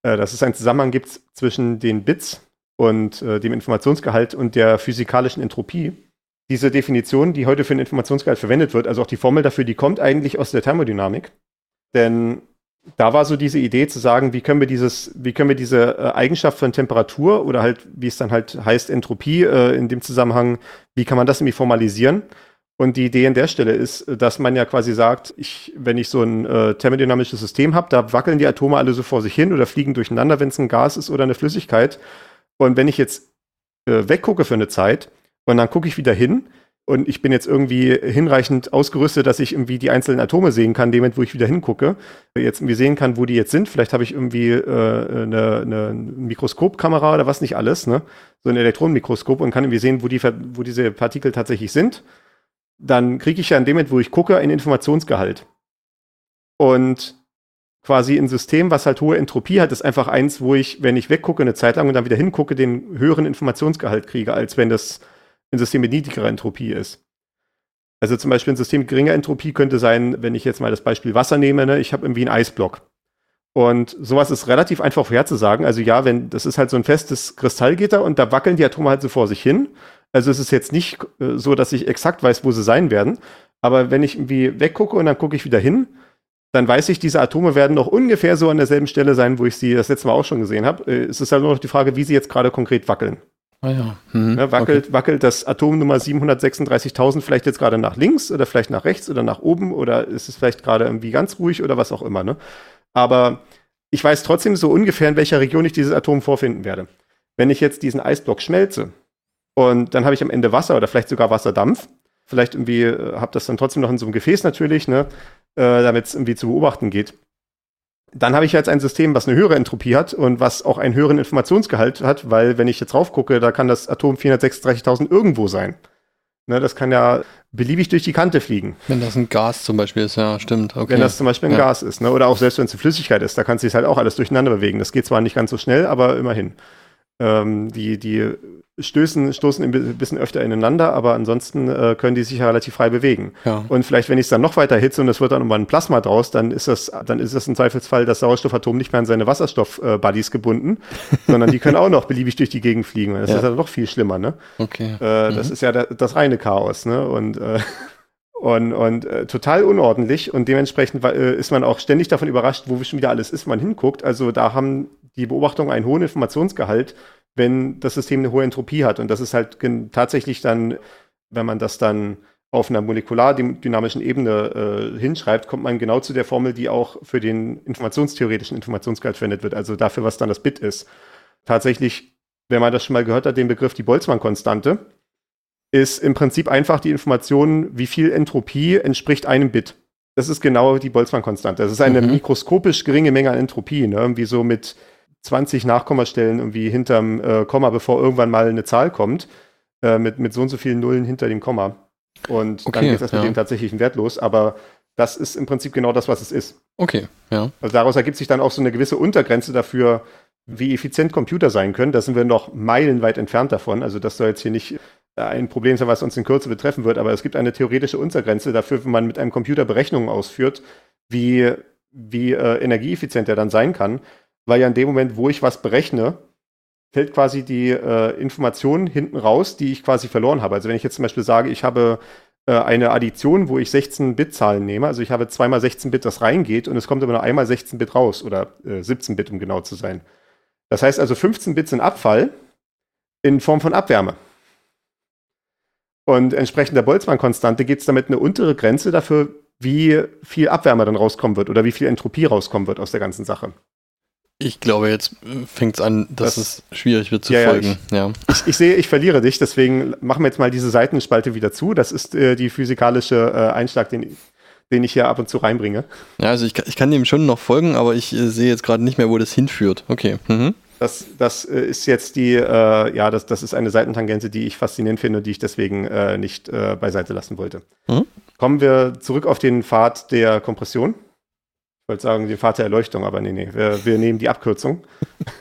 äh, dass es einen Zusammenhang gibt zwischen den Bits und äh, dem Informationsgehalt und der physikalischen Entropie. Diese Definition, die heute für den Informationsgehalt verwendet wird, also auch die Formel dafür, die kommt eigentlich aus der Thermodynamik. Denn da war so diese Idee zu sagen, wie können wir dieses, wie können wir diese äh, Eigenschaft von Temperatur oder halt, wie es dann halt heißt, Entropie äh, in dem Zusammenhang, wie kann man das irgendwie formalisieren? Und die Idee an der Stelle ist, dass man ja quasi sagt, ich, wenn ich so ein äh, thermodynamisches System habe, da wackeln die Atome alle so vor sich hin oder fliegen durcheinander, wenn es ein Gas ist oder eine Flüssigkeit. Und wenn ich jetzt äh, weggucke für eine Zeit und dann gucke ich wieder hin, und ich bin jetzt irgendwie hinreichend ausgerüstet, dass ich irgendwie die einzelnen Atome sehen kann, dem wo ich wieder hingucke, jetzt irgendwie sehen kann, wo die jetzt sind. Vielleicht habe ich irgendwie äh, eine, Mikroskopkamera oder was nicht alles, ne? so ein Elektronenmikroskop und kann irgendwie sehen, wo, die, wo diese Partikel tatsächlich sind. Dann kriege ich ja in dem Moment, wo ich gucke, einen Informationsgehalt. Und quasi ein System, was halt hohe Entropie hat, ist einfach eins, wo ich, wenn ich weggucke eine Zeit lang und dann wieder hingucke, den höheren Informationsgehalt kriege, als wenn das ein System mit niedrigerer Entropie ist. Also zum Beispiel ein System mit geringer Entropie könnte sein, wenn ich jetzt mal das Beispiel Wasser nehme, ne, ich habe irgendwie einen Eisblock. Und sowas ist relativ einfach vorherzusagen. Also ja, wenn das ist halt so ein festes Kristallgitter und da wackeln die Atome halt so vor sich hin. Also es ist jetzt nicht äh, so, dass ich exakt weiß, wo sie sein werden. Aber wenn ich irgendwie weggucke und dann gucke ich wieder hin, dann weiß ich, diese Atome werden noch ungefähr so an derselben Stelle sein, wo ich sie das letzte Mal auch schon gesehen habe. Äh, es ist halt nur noch die Frage, wie sie jetzt gerade konkret wackeln. Ah ja. Mhm. Ne, wackelt, okay. wackelt das Atom Nummer 736.000 vielleicht jetzt gerade nach links oder vielleicht nach rechts oder nach oben oder ist es vielleicht gerade irgendwie ganz ruhig oder was auch immer. Ne? Aber ich weiß trotzdem so ungefähr, in welcher Region ich dieses Atom vorfinden werde. Wenn ich jetzt diesen Eisblock schmelze und dann habe ich am Ende Wasser oder vielleicht sogar Wasserdampf, vielleicht irgendwie äh, habe das dann trotzdem noch in so einem Gefäß natürlich, ne, äh, damit es irgendwie zu beobachten geht dann habe ich jetzt ein System, was eine höhere Entropie hat und was auch einen höheren Informationsgehalt hat, weil wenn ich jetzt drauf gucke, da kann das Atom 436.000 irgendwo sein. Ne, das kann ja beliebig durch die Kante fliegen. Wenn das ein Gas zum Beispiel ist, ja, stimmt. Okay. Wenn das zum Beispiel ein ja. Gas ist, ne? oder auch selbst wenn es eine Flüssigkeit ist, da kann sich halt auch alles durcheinander bewegen. Das geht zwar nicht ganz so schnell, aber immerhin. Ähm, die, die stößen, stoßen ein bisschen öfter ineinander, aber ansonsten äh, können die sich ja relativ frei bewegen. Ja. Und vielleicht, wenn ich es dann noch weiter hitze und es wird dann immer ein Plasma draus, dann ist das, dann ist das im Zweifelsfall das Sauerstoffatom nicht mehr an seine Wasserstoff-Buddies äh, gebunden, sondern die können auch noch beliebig durch die Gegend fliegen. Das ja. ist ja noch viel schlimmer, ne? Okay. Äh, mhm. Das ist ja da, das reine Chaos, ne? Und äh, und, und äh, total unordentlich und dementsprechend äh, ist man auch ständig davon überrascht, wo schon wieder alles ist, man hinguckt. Also da haben die Beobachtungen einen hohen Informationsgehalt wenn das System eine hohe Entropie hat. Und das ist halt tatsächlich dann, wenn man das dann auf einer molekulardynamischen Ebene äh, hinschreibt, kommt man genau zu der Formel, die auch für den informationstheoretischen Informationsgehalt verwendet wird, also dafür, was dann das Bit ist. Tatsächlich, wenn man das schon mal gehört hat, den Begriff die Boltzmann-Konstante, ist im Prinzip einfach die Information, wie viel Entropie entspricht einem Bit. Das ist genau die Boltzmann-Konstante. Das ist eine mhm. mikroskopisch geringe Menge an Entropie, ne? irgendwie so mit 20 Nachkommastellen irgendwie hinterm äh, Komma, bevor irgendwann mal eine Zahl kommt, äh, mit, mit so und so vielen Nullen hinter dem Komma. Und okay, dann geht das ja. mit dem tatsächlichen Wert los. Aber das ist im Prinzip genau das, was es ist. Okay, ja. Also daraus ergibt sich dann auch so eine gewisse Untergrenze dafür, wie effizient Computer sein können. Da sind wir noch meilenweit entfernt davon. Also das soll jetzt hier nicht äh, ein Problem sein, was uns in Kürze betreffen wird, aber es gibt eine theoretische Untergrenze dafür, wenn man mit einem Computer Berechnungen ausführt, wie, wie äh, energieeffizient er dann sein kann weil ja in dem Moment, wo ich was berechne, fällt quasi die äh, Information hinten raus, die ich quasi verloren habe. Also wenn ich jetzt zum Beispiel sage, ich habe äh, eine Addition, wo ich 16-Bit-Zahlen nehme, also ich habe zweimal 16-Bit, das reingeht und es kommt aber nur einmal 16-Bit raus oder äh, 17-Bit, um genau zu sein. Das heißt also 15 Bit sind Abfall in Form von Abwärme. Und entsprechend der Boltzmann-Konstante gibt es damit eine untere Grenze dafür, wie viel Abwärme dann rauskommen wird oder wie viel Entropie rauskommen wird aus der ganzen Sache. Ich glaube, jetzt fängt es an, dass das, es schwierig wird zu ja, folgen. Ich, ja. Ich, ich, sehe, ich verliere dich, deswegen machen wir jetzt mal diese Seitenspalte wieder zu. Das ist äh, die physikalische äh, Einschlag, den, den ich hier ab und zu reinbringe. Ja, also ich, ich kann dem schon noch folgen, aber ich äh, sehe jetzt gerade nicht mehr, wo das hinführt. Okay. Mhm. Das, das äh, ist jetzt die, äh, ja, das, das ist eine Seitentangente, die ich faszinierend finde und die ich deswegen äh, nicht beiseite lassen wollte. Mhm. Kommen wir zurück auf den Pfad der Kompression wollte sagen, Pfad der Erleuchtung, aber nee, nee, wir, wir nehmen die Abkürzung.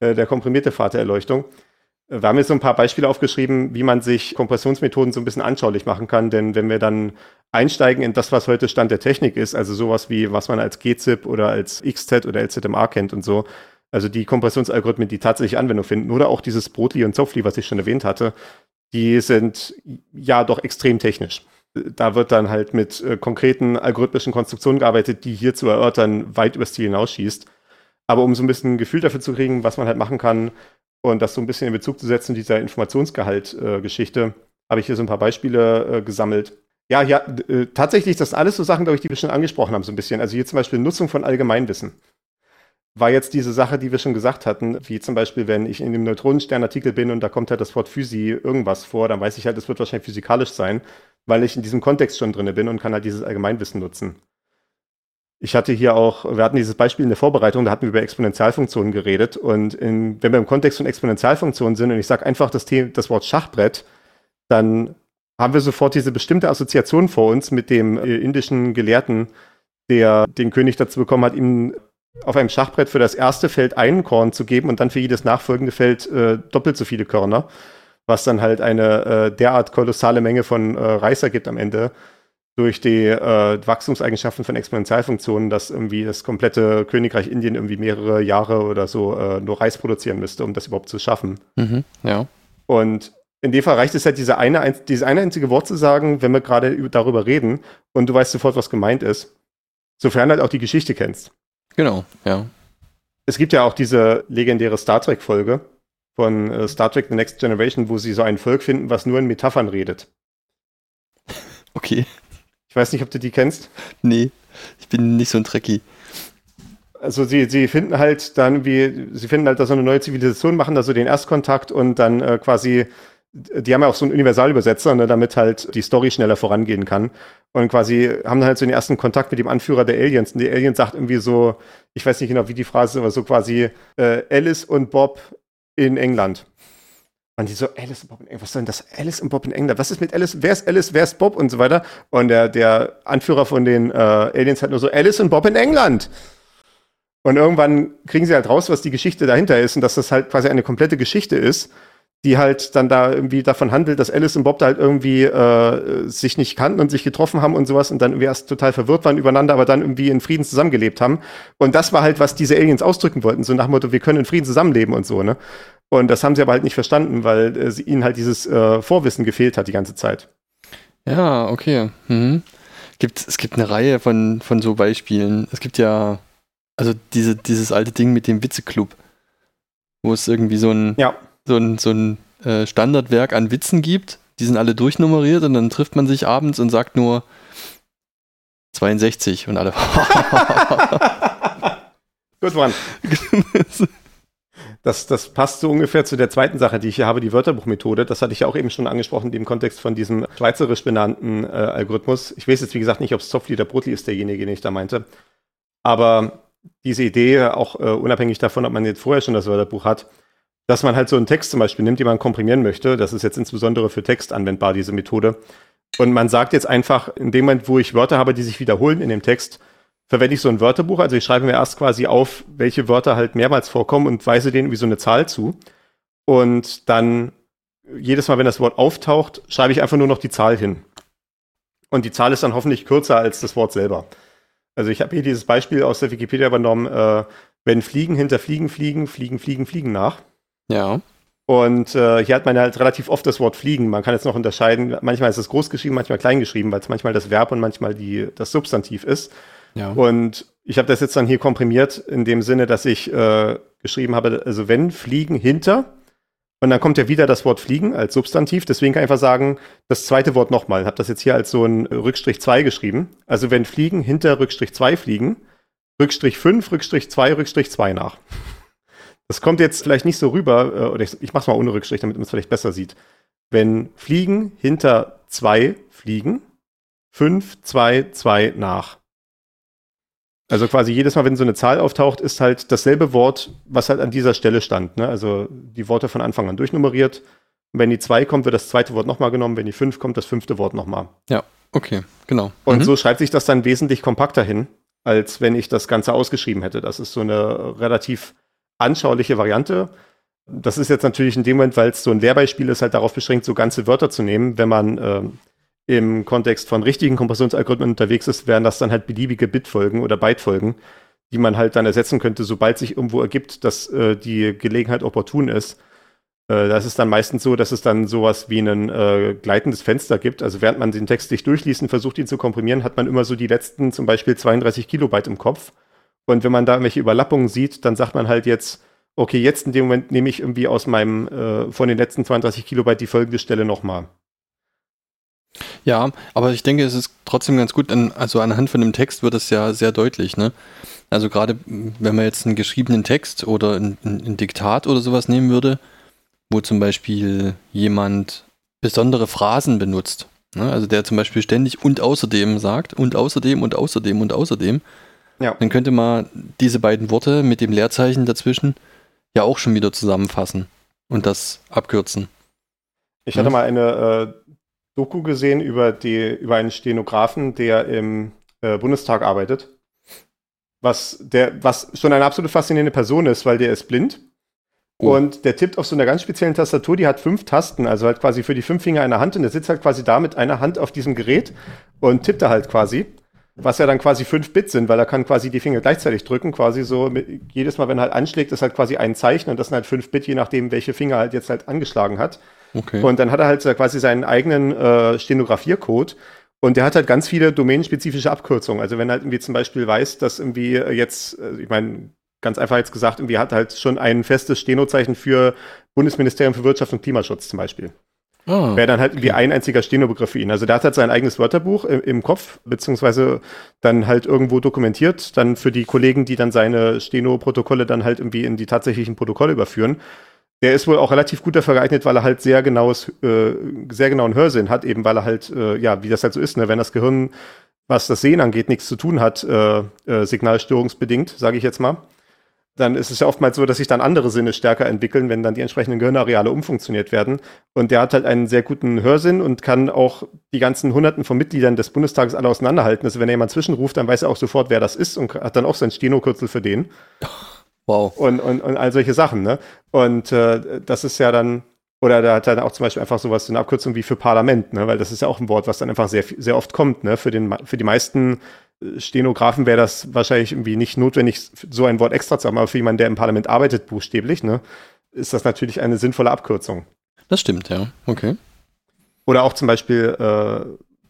Äh, der komprimierte Pfad der Erleuchtung. Wir haben jetzt so ein paar Beispiele aufgeschrieben, wie man sich Kompressionsmethoden so ein bisschen anschaulich machen kann, denn wenn wir dann einsteigen in das, was heute Stand der Technik ist, also sowas wie, was man als GZIP oder als XZ oder LZMA kennt und so, also die Kompressionsalgorithmen, die tatsächlich Anwendung finden, oder auch dieses Brotli und Zopfli, was ich schon erwähnt hatte, die sind ja doch extrem technisch. Da wird dann halt mit äh, konkreten algorithmischen Konstruktionen gearbeitet, die hier zu erörtern weit übers Ziel hinausschießt. Aber um so ein bisschen ein Gefühl dafür zu kriegen, was man halt machen kann und das so ein bisschen in Bezug zu setzen, dieser Informationsgehalt-Geschichte, äh, habe ich hier so ein paar Beispiele äh, gesammelt. Ja, ja, äh, tatsächlich, das sind alles so Sachen, glaube ich, die wir schon angesprochen haben, so ein bisschen. Also hier zum Beispiel Nutzung von Allgemeinwissen war jetzt diese Sache, die wir schon gesagt hatten, wie zum Beispiel, wenn ich in dem Neutronensternartikel bin und da kommt halt das Wort Physi irgendwas vor, dann weiß ich halt, es wird wahrscheinlich physikalisch sein, weil ich in diesem Kontext schon drin bin und kann halt dieses Allgemeinwissen nutzen. Ich hatte hier auch, wir hatten dieses Beispiel in der Vorbereitung, da hatten wir über Exponentialfunktionen geredet und in, wenn wir im Kontext von Exponentialfunktionen sind und ich sage einfach das, das Wort Schachbrett, dann haben wir sofort diese bestimmte Assoziation vor uns mit dem äh, indischen Gelehrten, der den König dazu bekommen hat, ihm auf einem Schachbrett für das erste Feld einen Korn zu geben und dann für jedes nachfolgende Feld äh, doppelt so viele Körner, was dann halt eine äh, derart kolossale Menge von äh, Reis ergibt am Ende durch die äh, Wachstumseigenschaften von Exponentialfunktionen, dass irgendwie das komplette Königreich Indien irgendwie mehrere Jahre oder so äh, nur Reis produzieren müsste, um das überhaupt zu schaffen. Mhm, ja. Und in dem Fall reicht es halt, diese eine, dieses eine einzige Wort zu sagen, wenn wir gerade darüber reden und du weißt sofort, was gemeint ist. Sofern halt auch die Geschichte kennst. Genau, ja. Es gibt ja auch diese legendäre Star Trek-Folge von äh, Star Trek The Next Generation, wo sie so ein Volk finden, was nur in Metaphern redet. Okay. Ich weiß nicht, ob du die kennst. Nee, ich bin nicht so ein Trekkie. Also sie, sie finden halt dann wie, sie finden halt da so eine neue Zivilisation, machen da so den Erstkontakt und dann äh, quasi die haben ja auch so einen Universalübersetzer, ne, damit halt die Story schneller vorangehen kann. Und quasi haben dann halt so den ersten Kontakt mit dem Anführer der Aliens. Und die Aliens sagt irgendwie so, ich weiß nicht genau, wie die Phrase ist, aber so quasi äh, Alice und Bob in England. Und die so, Alice und Bob in England, was soll denn das? Alice und Bob in England, was ist mit Alice? Wer ist Alice? Wer ist Bob? Und so weiter. Und der, der Anführer von den äh, Aliens hat nur so, Alice und Bob in England. Und irgendwann kriegen sie halt raus, was die Geschichte dahinter ist und dass das halt quasi eine komplette Geschichte ist die halt dann da irgendwie davon handelt, dass Alice und Bob da halt irgendwie äh, sich nicht kannten und sich getroffen haben und sowas und dann irgendwie erst total verwirrt waren übereinander, aber dann irgendwie in Frieden zusammengelebt haben. Und das war halt, was diese Aliens ausdrücken wollten, so nach dem Motto, wir können in Frieden zusammenleben und so, ne? Und das haben sie aber halt nicht verstanden, weil äh, ihnen halt dieses äh, Vorwissen gefehlt hat die ganze Zeit. Ja, okay. Mhm. Gibt, es gibt eine Reihe von, von so Beispielen. Es gibt ja, also diese, dieses alte Ding mit dem Witzeclub, wo es irgendwie so ein, ja so ein, so ein äh, Standardwerk an Witzen gibt. Die sind alle durchnummeriert und dann trifft man sich abends und sagt nur 62 und alle. Gut, Mann. Das, das passt so ungefähr zu der zweiten Sache, die ich hier habe, die Wörterbuchmethode. Das hatte ich ja auch eben schon angesprochen, dem Kontext von diesem schweizerisch benannten äh, Algorithmus. Ich weiß jetzt, wie gesagt, nicht, ob es Softly oder Brotli ist, derjenige, den ich da meinte. Aber diese Idee, auch äh, unabhängig davon, ob man jetzt vorher schon das Wörterbuch hat, dass man halt so einen Text zum Beispiel nimmt, den man komprimieren möchte. Das ist jetzt insbesondere für Text anwendbar, diese Methode. Und man sagt jetzt einfach, in dem Moment, wo ich Wörter habe, die sich wiederholen in dem Text, verwende ich so ein Wörterbuch. Also ich schreibe mir erst quasi auf, welche Wörter halt mehrmals vorkommen und weise denen wie so eine Zahl zu. Und dann jedes Mal, wenn das Wort auftaucht, schreibe ich einfach nur noch die Zahl hin. Und die Zahl ist dann hoffentlich kürzer als das Wort selber. Also ich habe hier dieses Beispiel aus der Wikipedia übernommen, äh, wenn Fliegen hinter Fliegen fliegen, fliegen, fliegen, fliegen nach. Ja. Und äh, hier hat man halt relativ oft das Wort fliegen. Man kann jetzt noch unterscheiden, manchmal ist es groß geschrieben, manchmal klein geschrieben, weil es manchmal das Verb und manchmal die, das Substantiv ist. Ja. Und ich habe das jetzt dann hier komprimiert in dem Sinne, dass ich äh, geschrieben habe, also wenn Fliegen hinter, und dann kommt ja wieder das Wort fliegen als Substantiv, deswegen kann ich einfach sagen, das zweite Wort nochmal. Habe das jetzt hier als so ein Rückstrich 2 geschrieben. Also wenn Fliegen hinter Rückstrich 2 fliegen, Rückstrich 5, Rückstrich 2, Rückstrich 2 nach. Das kommt jetzt vielleicht nicht so rüber, äh, oder ich, ich mach's mal ohne Rückstrich, damit man es vielleicht besser sieht. Wenn Fliegen hinter zwei fliegen, fünf, zwei, zwei nach. Also quasi jedes Mal, wenn so eine Zahl auftaucht, ist halt dasselbe Wort, was halt an dieser Stelle stand. Ne? Also die Worte von Anfang an durchnummeriert. Und wenn die zwei kommt, wird das zweite Wort nochmal genommen. Wenn die fünf kommt, das fünfte Wort nochmal. Ja, okay, genau. Und mhm. so schreibt sich das dann wesentlich kompakter hin, als wenn ich das Ganze ausgeschrieben hätte. Das ist so eine relativ anschauliche Variante. Das ist jetzt natürlich in dem Moment, weil es so ein Lehrbeispiel ist, halt darauf beschränkt, so ganze Wörter zu nehmen. Wenn man äh, im Kontext von richtigen Kompressionsalgorithmen unterwegs ist, wären das dann halt beliebige Bitfolgen oder Bytefolgen, die man halt dann ersetzen könnte, sobald sich irgendwo ergibt, dass äh, die Gelegenheit opportun ist. Äh, das ist dann meistens so, dass es dann sowas wie ein äh, gleitendes Fenster gibt. Also während man den Text sich durchliest und versucht, ihn zu komprimieren, hat man immer so die letzten zum Beispiel 32 Kilobyte im Kopf. Und wenn man da irgendwelche Überlappungen sieht, dann sagt man halt jetzt, okay, jetzt in dem Moment nehme ich irgendwie aus meinem, äh, von den letzten 32 Kilobyte die folgende Stelle nochmal. Ja, aber ich denke, es ist trotzdem ganz gut, also anhand von dem Text wird es ja sehr deutlich, ne? Also gerade wenn man jetzt einen geschriebenen Text oder ein, ein Diktat oder sowas nehmen würde, wo zum Beispiel jemand besondere Phrasen benutzt, ne? also der zum Beispiel ständig und außerdem sagt und außerdem und außerdem und außerdem, ja. dann könnte man diese beiden Worte mit dem Leerzeichen dazwischen ja auch schon wieder zusammenfassen und das abkürzen. Ich hatte mal eine äh, Doku gesehen über, die, über einen Stenografen, der im äh, Bundestag arbeitet. Was, der, was schon eine absolut faszinierende Person ist, weil der ist blind. Oh. Und der tippt auf so einer ganz speziellen Tastatur, die hat fünf Tasten, also halt quasi für die fünf Finger einer Hand. Und der sitzt halt quasi da mit einer Hand auf diesem Gerät und tippt da halt quasi. Was ja dann quasi fünf Bit sind, weil er kann quasi die Finger gleichzeitig drücken, quasi so mit, jedes Mal, wenn er halt anschlägt, ist halt quasi ein Zeichen und das sind halt fünf Bit, je nachdem, welche Finger halt jetzt halt angeschlagen hat. Okay. Und dann hat er halt quasi seinen eigenen äh, Stenografiercode und der hat halt ganz viele domänenspezifische Abkürzungen. Also wenn er halt irgendwie zum Beispiel weiß, dass irgendwie jetzt, äh, ich meine, ganz einfach jetzt gesagt, irgendwie hat halt schon ein festes Stenozeichen für Bundesministerium für Wirtschaft und Klimaschutz zum Beispiel. Oh, Wäre dann halt okay. wie ein einziger Steno-Begriff für ihn. Also der hat halt sein eigenes Wörterbuch im, im, Kopf, beziehungsweise dann halt irgendwo dokumentiert, dann für die Kollegen, die dann seine Steno-Protokolle dann halt irgendwie in die tatsächlichen Protokolle überführen. Der ist wohl auch relativ gut dafür geeignet, weil er halt sehr genaues, äh, sehr genauen Hörsinn hat, eben weil er halt, äh, ja, wie das halt so ist, ne, wenn das Gehirn, was das Sehen angeht, nichts zu tun hat, äh, äh, signalstörungsbedingt, sage ich jetzt mal dann ist es ja oftmals so, dass sich dann andere Sinne stärker entwickeln, wenn dann die entsprechenden Gehirnareale umfunktioniert werden. Und der hat halt einen sehr guten Hörsinn und kann auch die ganzen Hunderten von Mitgliedern des Bundestages alle auseinanderhalten. Also wenn er jemand zwischenruft, dann weiß er auch sofort, wer das ist und hat dann auch sein Steno-Kürzel für den. Wow. Und, und, und all solche Sachen, ne? Und äh, das ist ja dann, oder da hat er auch zum Beispiel einfach sowas, eine Abkürzung wie für Parlament, ne? Weil das ist ja auch ein Wort, was dann einfach sehr, sehr oft kommt, ne? Für, den, für die meisten Stenografen wäre das wahrscheinlich irgendwie nicht notwendig, so ein Wort extra zu haben, aber für jemanden, der im Parlament arbeitet, buchstäblich, ne, ist das natürlich eine sinnvolle Abkürzung. Das stimmt, ja. Okay. Oder auch zum Beispiel, äh,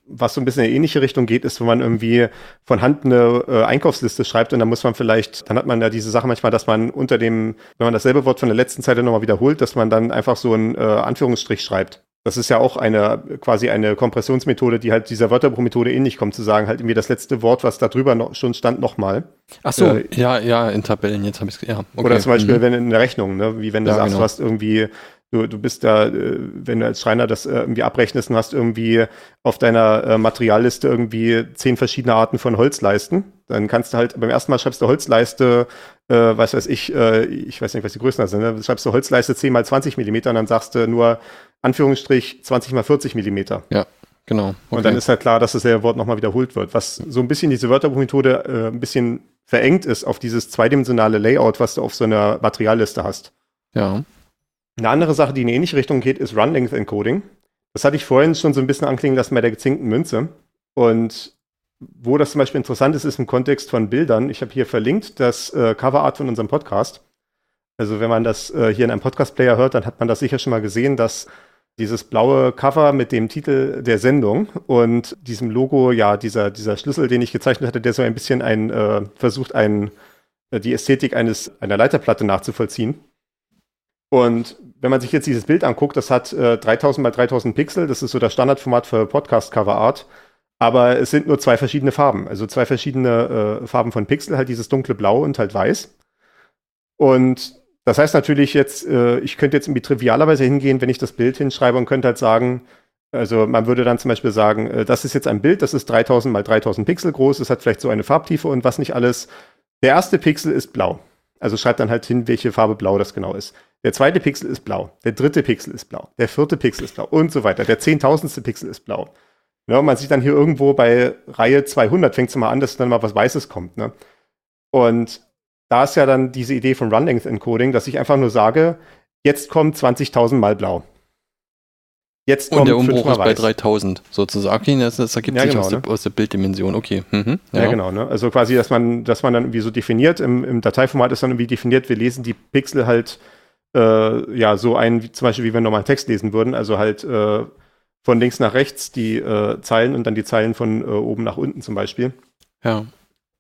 was so ein bisschen in eine ähnliche Richtung geht, ist, wenn man irgendwie von Hand eine äh, Einkaufsliste schreibt und dann muss man vielleicht, dann hat man ja diese Sache manchmal, dass man unter dem, wenn man dasselbe Wort von der letzten Zeile nochmal wiederholt, dass man dann einfach so einen äh, Anführungsstrich schreibt. Das ist ja auch eine quasi eine Kompressionsmethode, die halt dieser Wörterbuchmethode ähnlich kommt, zu sagen, halt irgendwie das letzte Wort, was da drüber noch schon stand, nochmal. Ach so, äh, ja, ja, in Tabellen, jetzt habe ich es, ja. Okay. Oder zum Beispiel, mhm. wenn in der Rechnung, ne, wie wenn du ja, sagst, genau. du hast irgendwie Du, du bist da, äh, wenn du als Schreiner das äh, irgendwie abrechnest und hast irgendwie auf deiner äh, Materialliste irgendwie zehn verschiedene Arten von Holzleisten, dann kannst du halt beim ersten Mal schreibst du Holzleiste, äh, was weiß ich, äh, ich weiß nicht, was die Größen sind, ne? schreibst du Holzleiste 10 mal 20 Millimeter und dann sagst du nur Anführungsstrich 20 mal 40 Millimeter. Ja, genau. Okay. Und dann ist halt klar, dass dasselbe Wort nochmal wiederholt wird, was so ein bisschen diese Wörterbuchmethode äh, ein bisschen verengt ist auf dieses zweidimensionale Layout, was du auf so einer Materialliste hast. Ja. Eine andere Sache, die in eine ähnliche Richtung geht, ist Run-Length-Encoding. Das hatte ich vorhin schon so ein bisschen anklingen lassen bei der gezinkten Münze. Und wo das zum Beispiel interessant ist, ist im Kontext von Bildern. Ich habe hier verlinkt das äh, Coverart von unserem Podcast. Also wenn man das äh, hier in einem Podcast-Player hört, dann hat man das sicher schon mal gesehen, dass dieses blaue Cover mit dem Titel der Sendung und diesem Logo, ja, dieser, dieser Schlüssel, den ich gezeichnet hatte, der so ein bisschen ein, äh, versucht, ein, äh, die Ästhetik eines, einer Leiterplatte nachzuvollziehen. Und wenn man sich jetzt dieses Bild anguckt, das hat äh, 3000 mal 3000 Pixel, das ist so das Standardformat für Podcast-Cover-Art. Aber es sind nur zwei verschiedene Farben, also zwei verschiedene äh, Farben von Pixel, halt dieses dunkle Blau und halt Weiß. Und das heißt natürlich jetzt, äh, ich könnte jetzt irgendwie trivialerweise hingehen, wenn ich das Bild hinschreibe und könnte halt sagen, also man würde dann zum Beispiel sagen, äh, das ist jetzt ein Bild, das ist 3000 mal 3000 Pixel groß, es hat vielleicht so eine Farbtiefe und was nicht alles. Der erste Pixel ist blau. Also schreibt dann halt hin, welche Farbe blau das genau ist. Der zweite Pixel ist blau. Der dritte Pixel ist blau. Der vierte Pixel ist blau und so weiter. Der zehntausendste Pixel ist blau. Ja, man sieht dann hier irgendwo bei Reihe 200 fängt es mal an, dass dann mal was Weißes kommt. Ne? Und da ist ja dann diese Idee von Run-Length Encoding, dass ich einfach nur sage, Jetzt kommt 20.000 mal blau. Jetzt kommt Und der Umbruch ist bei 3000 sozusagen. Das, das ergibt ja, sich genau, aus, ne? der, aus, der, Bilddimension. Okay. Mhm, ja. ja. genau. Ne? Also quasi, dass man, dass man dann irgendwie so definiert, im, im Dateiformat ist dann irgendwie definiert, wir lesen die Pixel halt äh, ja so ein, wie, zum Beispiel wie wir normalen Text lesen würden. Also halt äh, von links nach rechts die äh, Zeilen und dann die Zeilen von äh, oben nach unten zum Beispiel. Ja.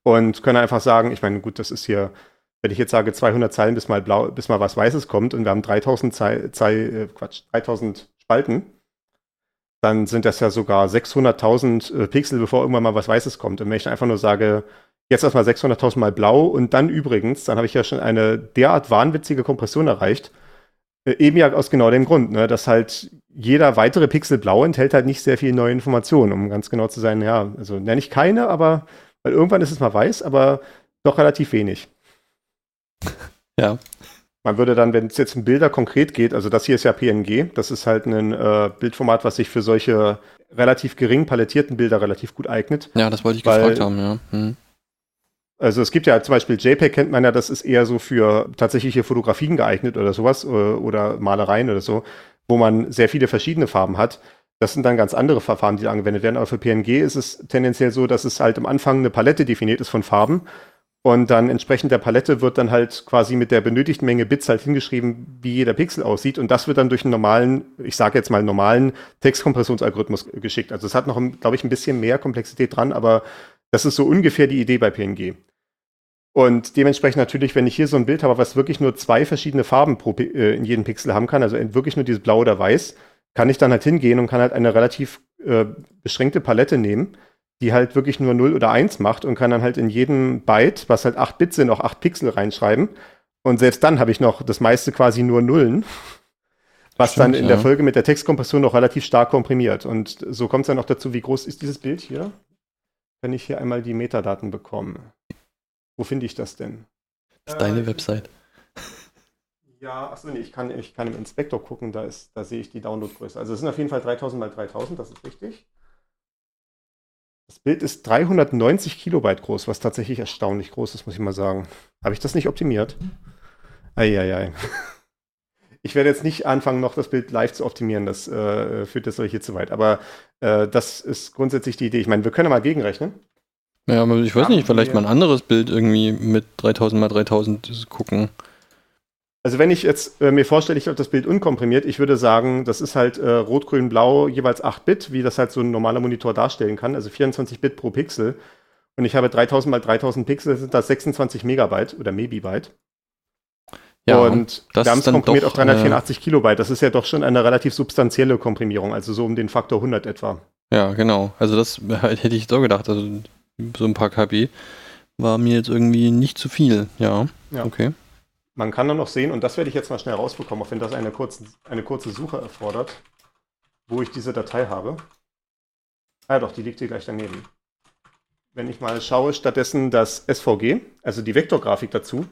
Und können einfach sagen, ich meine, gut, das ist hier, wenn ich jetzt sage 200 Zeilen, bis mal blau, bis mal was Weißes kommt und wir haben 3000 Zei Zei äh, Quatsch, 3000 Spalten, dann sind das ja sogar 600.000 äh, Pixel, bevor irgendwann mal was Weißes kommt. Und wenn ich einfach nur sage, jetzt erstmal 600.000 mal blau und dann übrigens, dann habe ich ja schon eine derart wahnwitzige Kompression erreicht. Äh, eben ja aus genau dem Grund, ne, dass halt jeder weitere Pixel blau enthält halt nicht sehr viel neue Informationen, um ganz genau zu sein, ja, also nenne ich keine, aber weil irgendwann ist es mal weiß, aber doch relativ wenig. Ja. Man würde dann, wenn es jetzt um Bilder konkret geht, also das hier ist ja PNG, das ist halt ein äh, Bildformat, was sich für solche relativ gering palettierten Bilder relativ gut eignet. Ja, das wollte ich gefragt haben, ja. Hm. Also es gibt ja zum Beispiel JPEG kennt man ja, das ist eher so für tatsächliche Fotografien geeignet oder sowas oder, äh, oder Malereien oder so, wo man sehr viele verschiedene Farben hat. Das sind dann ganz andere Verfahren, die angewendet werden. Aber für PNG ist es tendenziell so, dass es halt am Anfang eine Palette definiert ist von Farben und dann entsprechend der Palette wird dann halt quasi mit der benötigten Menge Bits halt hingeschrieben, wie jeder Pixel aussieht. Und das wird dann durch einen normalen, ich sage jetzt mal normalen Textkompressionsalgorithmus geschickt. Also es hat noch, glaube ich, ein bisschen mehr Komplexität dran, aber das ist so ungefähr die Idee bei PNG. Und dementsprechend natürlich, wenn ich hier so ein Bild habe, was wirklich nur zwei verschiedene Farben pro, äh, in jedem Pixel haben kann, also wirklich nur dieses Blau oder Weiß, kann ich dann halt hingehen und kann halt eine relativ äh, beschränkte Palette nehmen die halt wirklich nur 0 oder 1 macht und kann dann halt in jedem Byte, was halt 8 Bit sind, auch 8 Pixel reinschreiben. Und selbst dann habe ich noch das meiste quasi nur Nullen, was Stimmt, dann in ja. der Folge mit der Textkompression noch relativ stark komprimiert. Und so kommt es dann noch dazu, wie groß ist dieses Bild hier? Wenn ich hier einmal die Metadaten bekomme. Wo finde ich das denn? Das ist deine äh, Website. Ja, achso, nee, ich kann, ich kann im Inspektor gucken, da, ist, da sehe ich die Downloadgröße. Also es sind auf jeden Fall 3000 mal 3000, das ist richtig. Das Bild ist 390 Kilobyte groß, was tatsächlich erstaunlich groß ist, muss ich mal sagen. Habe ich das nicht optimiert? Eieiei. Ich werde jetzt nicht anfangen, noch das Bild live zu optimieren. Das äh, führt jetzt hier zu weit. Aber äh, das ist grundsätzlich die Idee. Ich meine, wir können ja mal gegenrechnen. Ja, aber ich weiß nicht, vielleicht mal ein anderes Bild irgendwie mit 3000 mal 3000 gucken. Also wenn ich jetzt äh, mir vorstelle, ich habe das Bild unkomprimiert, ich würde sagen, das ist halt äh, rot, grün, blau, jeweils 8 Bit, wie das halt so ein normaler Monitor darstellen kann, also 24 Bit pro Pixel. Und ich habe 3000 mal 3000 Pixel, sind das 26 Megabyte oder Mebibyte. Ja, und das wir haben es komprimiert doch, auf 384 äh, Kilobyte. Das ist ja doch schon eine relativ substanzielle Komprimierung, also so um den Faktor 100 etwa. Ja, genau. Also das hätte ich so gedacht. Also so ein paar KB war mir jetzt irgendwie nicht zu viel. Ja, ja. okay. Man kann dann noch sehen, und das werde ich jetzt mal schnell rausbekommen, auch wenn das eine kurze, eine kurze Suche erfordert, wo ich diese Datei habe. Ah doch, die liegt hier gleich daneben. Wenn ich mal schaue, stattdessen das SVG, also die Vektorgrafik dazu,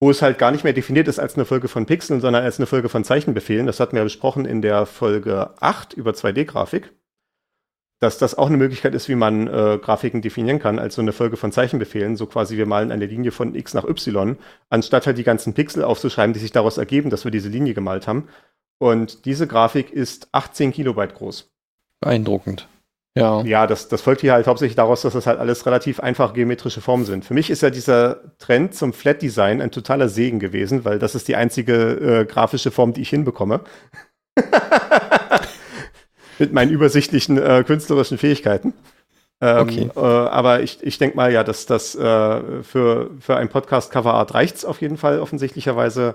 wo es halt gar nicht mehr definiert ist als eine Folge von Pixeln, sondern als eine Folge von Zeichenbefehlen. Das hatten wir ja besprochen in der Folge 8 über 2D-Grafik dass das auch eine Möglichkeit ist, wie man äh, Grafiken definieren kann, als so eine Folge von Zeichenbefehlen, so quasi wir malen eine Linie von x nach y, anstatt halt die ganzen Pixel aufzuschreiben, die sich daraus ergeben, dass wir diese Linie gemalt haben. Und diese Grafik ist 18 Kilobyte groß. Beeindruckend. Ja. Ja, das, das folgt hier halt hauptsächlich daraus, dass das halt alles relativ einfach geometrische Formen sind. Für mich ist ja dieser Trend zum Flat Design ein totaler Segen gewesen, weil das ist die einzige äh, grafische Form, die ich hinbekomme. mit meinen übersichtlichen äh, künstlerischen Fähigkeiten. Ähm, okay. Äh, aber ich, ich denke mal, ja, dass das äh, für, für ein Podcast-Coverart reicht auf jeden Fall offensichtlicherweise.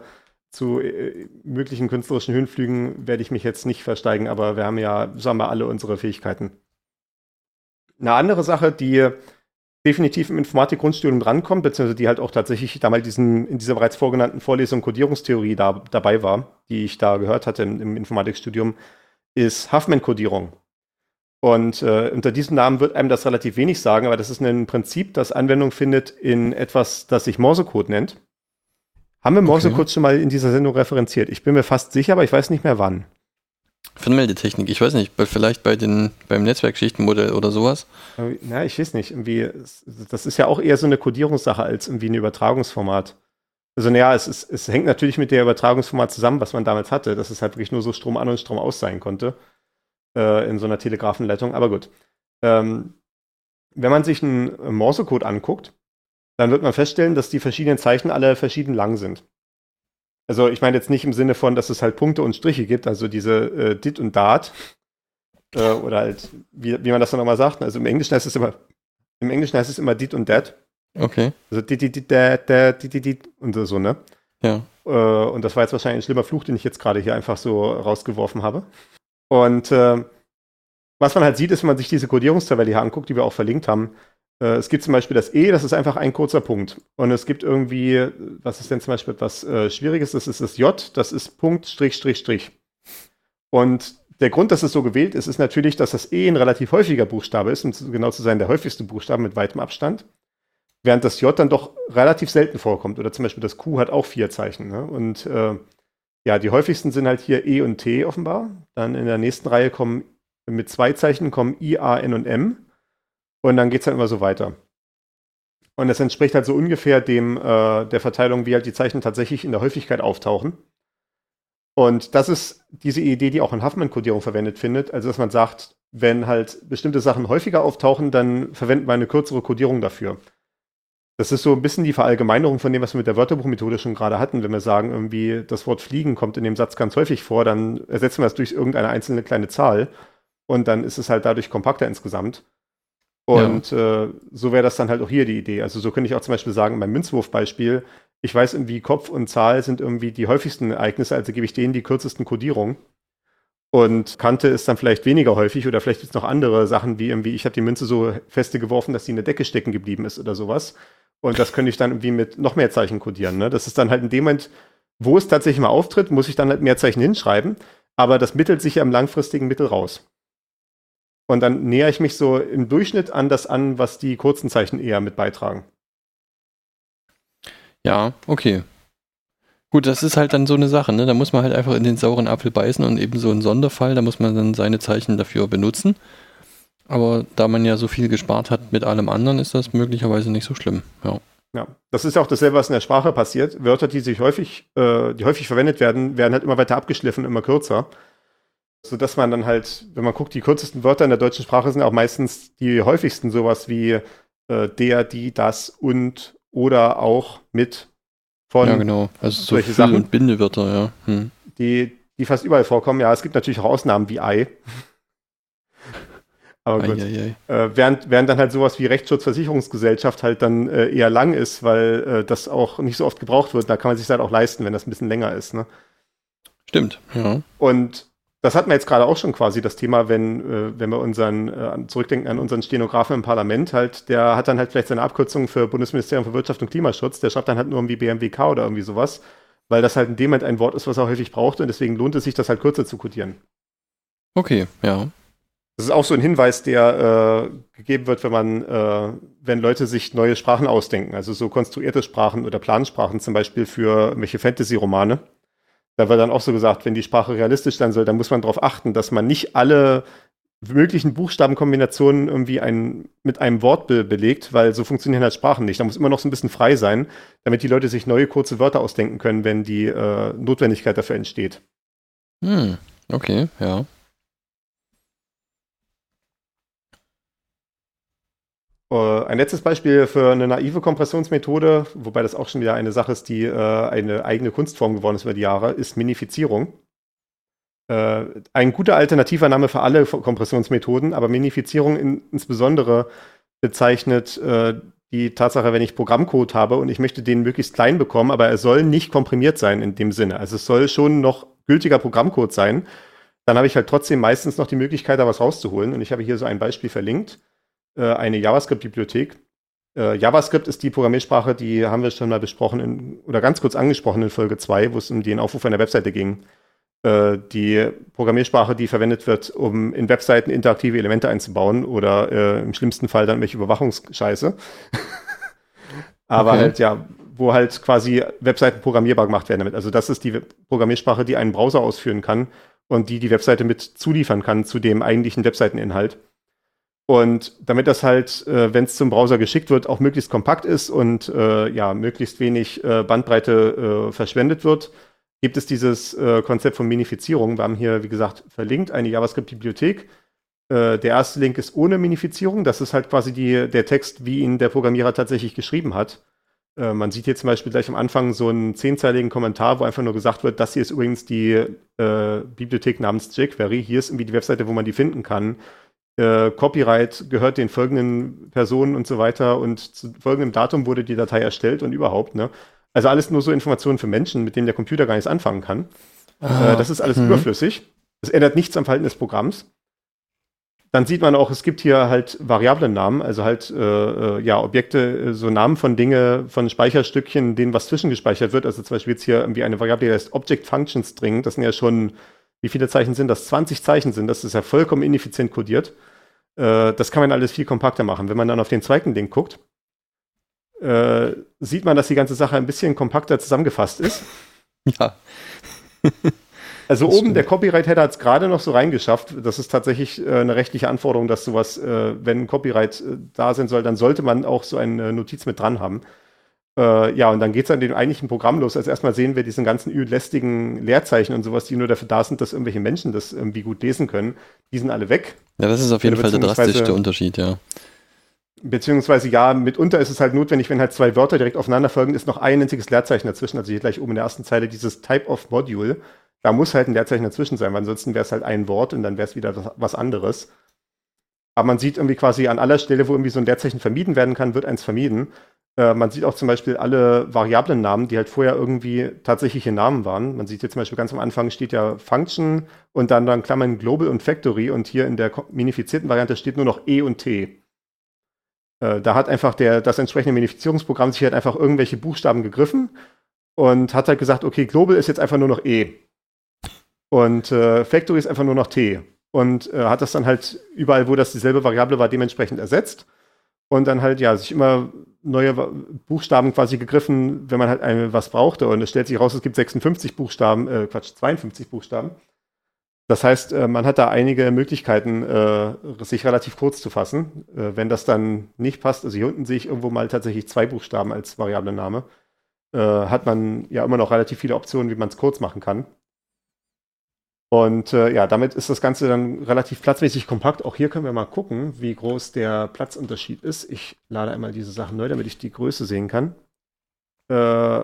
Zu äh, möglichen künstlerischen Höhenflügen werde ich mich jetzt nicht versteigen, aber wir haben ja, sagen wir, alle unsere Fähigkeiten. Eine andere Sache, die definitiv im Informatik-Grundstudium drankommt, beziehungsweise die halt auch tatsächlich damals diesen, in dieser bereits vorgenannten Vorlesung Codierungstheorie da, dabei war, die ich da gehört hatte im, im Informatikstudium, ist Huffman-Kodierung. Und äh, unter diesem Namen wird einem das relativ wenig sagen, aber das ist ein Prinzip, das Anwendung findet in etwas, das sich Morsecode nennt. Haben wir Morsecode okay. schon mal in dieser Sendung referenziert? Ich bin mir fast sicher, aber ich weiß nicht mehr wann. Von Meldetechnik, ich weiß nicht, vielleicht bei den, beim Netzwerkschichtenmodell oder sowas. Na, ich weiß nicht. Irgendwie, das ist ja auch eher so eine Codierungssache als irgendwie ein Übertragungsformat. Also naja, es, ist, es hängt natürlich mit der Übertragungsformat zusammen, was man damals hatte, dass es halt wirklich nur so Strom an und Strom aus sein konnte äh, in so einer Telegrafenleitung. Aber gut. Ähm, wenn man sich einen Morsecode anguckt, dann wird man feststellen, dass die verschiedenen Zeichen alle verschieden lang sind. Also ich meine jetzt nicht im Sinne von, dass es halt Punkte und Striche gibt, also diese äh, dit und dat. Äh, oder halt, wie, wie man das dann nochmal sagt. Also im Englischen heißt es immer, im Englischen heißt es immer dit und dat. Okay. Also dit, dit, dit, dat, dat, dit, dit, dit und so, ne? Ja. Äh, und das war jetzt wahrscheinlich ein schlimmer Fluch, den ich jetzt gerade hier einfach so rausgeworfen habe. Und äh, was man halt sieht, ist, wenn man sich diese Codierungstabelle hier anguckt, die wir auch verlinkt haben, äh, es gibt zum Beispiel das E, das ist einfach ein kurzer Punkt. Und es gibt irgendwie, was ist denn zum Beispiel etwas äh, Schwieriges, das ist das J, das ist Punkt, Strich, Strich, Strich. Und der Grund, dass es so gewählt ist, ist natürlich, dass das E ein relativ häufiger Buchstabe ist, um genau zu sein, der häufigste Buchstabe mit weitem Abstand. Während das J dann doch relativ selten vorkommt. Oder zum Beispiel das Q hat auch vier Zeichen. Ne? Und äh, ja, die häufigsten sind halt hier E und T offenbar. Dann in der nächsten Reihe kommen mit zwei Zeichen kommen I, A, N und M. Und dann geht es halt immer so weiter. Und das entspricht halt so ungefähr dem äh, der Verteilung, wie halt die Zeichen tatsächlich in der Häufigkeit auftauchen. Und das ist diese Idee, die auch in Huffman-Kodierung verwendet findet. Also, dass man sagt, wenn halt bestimmte Sachen häufiger auftauchen, dann verwenden wir eine kürzere Kodierung dafür. Das ist so ein bisschen die Verallgemeinerung von dem, was wir mit der Wörterbuchmethode schon gerade hatten. Wenn wir sagen, irgendwie das Wort fliegen kommt in dem Satz ganz häufig vor, dann ersetzen wir es durch irgendeine einzelne kleine Zahl und dann ist es halt dadurch kompakter insgesamt. Und ja. äh, so wäre das dann halt auch hier die Idee. Also so könnte ich auch zum Beispiel sagen, beim Münzwurfbeispiel, ich weiß irgendwie, Kopf und Zahl sind irgendwie die häufigsten Ereignisse, also gebe ich denen die kürzesten Kodierungen. Und Kante ist dann vielleicht weniger häufig oder vielleicht gibt es noch andere Sachen, wie irgendwie, ich habe die Münze so feste geworfen, dass sie in der Decke stecken geblieben ist oder sowas. Und das könnte ich dann irgendwie mit noch mehr Zeichen kodieren. Ne? Das ist dann halt in dem Moment, wo es tatsächlich mal auftritt, muss ich dann halt mehr Zeichen hinschreiben. Aber das mittelt sich ja im langfristigen Mittel raus. Und dann nähere ich mich so im Durchschnitt an das an, was die kurzen Zeichen eher mit beitragen. Ja, okay. Gut, das ist halt dann so eine Sache, ne? Da muss man halt einfach in den sauren Apfel beißen und eben so ein Sonderfall, da muss man dann seine Zeichen dafür benutzen. Aber da man ja so viel gespart hat mit allem anderen, ist das möglicherweise nicht so schlimm. Ja. Ja, das ist ja auch dasselbe, was in der Sprache passiert. Wörter, die sich häufig, äh, die häufig verwendet werden, werden halt immer weiter abgeschliffen, immer kürzer so dass man dann halt, wenn man guckt, die kürzesten Wörter in der deutschen Sprache sind auch meistens die häufigsten sowas wie äh, der, die, das und oder auch mit von. Ja, genau. Also so solche Sachen und Bindewörter, ja. Hm. Die, die fast überall vorkommen. Ja, es gibt natürlich auch Ausnahmen wie Ei. Aber gut. Ei, ei, ei. Äh, während, während dann halt sowas wie Rechtsschutzversicherungsgesellschaft halt dann äh, eher lang ist, weil äh, das auch nicht so oft gebraucht wird. Da kann man sich halt auch leisten, wenn das ein bisschen länger ist. Ne? Stimmt, ja. Und das hatten wir jetzt gerade auch schon quasi das Thema, wenn, äh, wenn wir unseren, äh, zurückdenken an unseren Stenografen im Parlament, halt, der hat dann halt vielleicht seine Abkürzung für Bundesministerium für Wirtschaft und Klimaschutz, der schreibt dann halt nur irgendwie BMWK oder irgendwie sowas, weil das halt in dem Moment ein Wort ist, was er häufig braucht und deswegen lohnt es sich, das halt kürzer zu codieren. Okay, ja. Das ist auch so ein Hinweis, der äh, gegeben wird, wenn man, äh, wenn Leute sich neue Sprachen ausdenken, also so konstruierte Sprachen oder Plansprachen zum Beispiel für welche Fantasy-Romane da wird dann auch so gesagt, wenn die Sprache realistisch sein soll, dann muss man darauf achten, dass man nicht alle möglichen Buchstabenkombinationen irgendwie ein, mit einem Wort be belegt, weil so funktionieren halt Sprachen nicht. Da muss immer noch so ein bisschen frei sein, damit die Leute sich neue kurze Wörter ausdenken können, wenn die äh, Notwendigkeit dafür entsteht. Hm, okay, ja. Ein letztes Beispiel für eine naive Kompressionsmethode, wobei das auch schon wieder eine Sache ist, die äh, eine eigene Kunstform geworden ist über die Jahre, ist Minifizierung. Äh, ein guter alternativer Name für alle Kompressionsmethoden, aber Minifizierung in, insbesondere bezeichnet äh, die Tatsache, wenn ich Programmcode habe und ich möchte den möglichst klein bekommen, aber er soll nicht komprimiert sein in dem Sinne. Also es soll schon noch gültiger Programmcode sein. Dann habe ich halt trotzdem meistens noch die Möglichkeit, da was rauszuholen. Und ich habe hier so ein Beispiel verlinkt. Äh, eine JavaScript-Bibliothek. Äh, JavaScript ist die Programmiersprache, die haben wir schon mal besprochen in, oder ganz kurz angesprochen in Folge 2, wo es um den Aufruf einer Webseite ging. Äh, die Programmiersprache, die verwendet wird, um in Webseiten interaktive Elemente einzubauen oder äh, im schlimmsten Fall dann welche Überwachungsscheiße. Aber okay. halt, ja, wo halt quasi Webseiten programmierbar gemacht werden damit. Also das ist die Programmiersprache, die einen Browser ausführen kann und die die Webseite mit zuliefern kann zu dem eigentlichen Webseiteninhalt. Und damit das halt, äh, wenn es zum Browser geschickt wird, auch möglichst kompakt ist und äh, ja, möglichst wenig äh, Bandbreite äh, verschwendet wird, gibt es dieses äh, Konzept von Minifizierung. Wir haben hier, wie gesagt, verlinkt eine JavaScript-Bibliothek. Der erste Link ist ohne Minifizierung. Das ist halt quasi die, der Text, wie ihn der Programmierer tatsächlich geschrieben hat. man sieht hier zum Beispiel gleich am Anfang so einen zehnzeiligen Kommentar, wo einfach nur gesagt wird, das hier ist übrigens die Bibliothek namens jQuery. Hier ist irgendwie die Webseite, wo man die finden kann äh, Copyright gehört den folgenden Personen und so weiter und zu folgendem Datum wurde die Datei erstellt und überhaupt, ne? Also alles nur so Informationen für Menschen, mit denen der Computer gar nichts anfangen kann. Ah, äh, das ist alles hm. überflüssig. Das ändert nichts am Verhalten des Programms. Dann sieht man auch, es gibt hier halt Variablen-Namen, also halt äh, äh ja Objekte, äh, so Namen von Dinge, von Speicherstückchen, denen was zwischengespeichert wird. Also zum Beispiel jetzt hier irgendwie eine Variable, die heißt Object Function String. Das sind ja schon wie viele Zeichen sind das? 20 Zeichen sind das. Das ist ja vollkommen ineffizient codiert. Äh, das kann man alles viel kompakter machen. Wenn man dann auf den zweiten Link guckt, äh, sieht man, dass die ganze Sache ein bisschen kompakter zusammengefasst ist. Ja. also oben der Copyright-Header hat es gerade noch so reingeschafft. Das ist tatsächlich äh, eine rechtliche Anforderung, dass sowas, äh, wenn Copyright äh, da sein soll, dann sollte man auch so eine Notiz mit dran haben. Äh, ja, und dann geht es an dem eigentlichen Programm los. Also erstmal sehen wir diesen ganzen lästigen Leerzeichen und sowas, die nur dafür da sind, dass irgendwelche Menschen das irgendwie gut lesen können. Die sind alle weg. Ja, das ist auf jeden Fall der drastischste Unterschied, ja. Beziehungsweise ja, mitunter ist es halt notwendig, wenn halt zwei Wörter direkt aufeinander folgen, ist noch ein einziges Leerzeichen dazwischen. Also hier gleich oben in der ersten Zeile dieses Type of Module. Da muss halt ein Leerzeichen dazwischen sein, weil ansonsten wäre es halt ein Wort und dann wäre es wieder was anderes. Aber man sieht irgendwie quasi an aller Stelle, wo irgendwie so ein Leerzeichen vermieden werden kann, wird eins vermieden. Äh, man sieht auch zum Beispiel alle Variablen-Namen, die halt vorher irgendwie tatsächliche Namen waren. Man sieht hier zum Beispiel ganz am Anfang steht ja Function und dann dann Klammern Global und Factory und hier in der minifizierten Variante steht nur noch E und T. Äh, da hat einfach der, das entsprechende Minifizierungsprogramm sich halt einfach irgendwelche Buchstaben gegriffen und hat halt gesagt, okay, Global ist jetzt einfach nur noch E. Und äh, Factory ist einfach nur noch T. Und äh, hat das dann halt überall, wo das dieselbe Variable war, dementsprechend ersetzt und dann halt, ja, sich immer neue Buchstaben quasi gegriffen, wenn man halt eine, was brauchte. Und es stellt sich raus, es gibt 56 Buchstaben, äh, Quatsch, 52 Buchstaben. Das heißt, äh, man hat da einige Möglichkeiten, äh, sich relativ kurz zu fassen. Äh, wenn das dann nicht passt, also hier unten sehe ich irgendwo mal tatsächlich zwei Buchstaben als Variablename, hat man ja immer noch relativ viele Optionen, wie man es kurz machen kann. Und äh, ja, damit ist das Ganze dann relativ platzmäßig kompakt. Auch hier können wir mal gucken, wie groß der Platzunterschied ist. Ich lade einmal diese Sachen neu, damit ich die Größe sehen kann. Äh,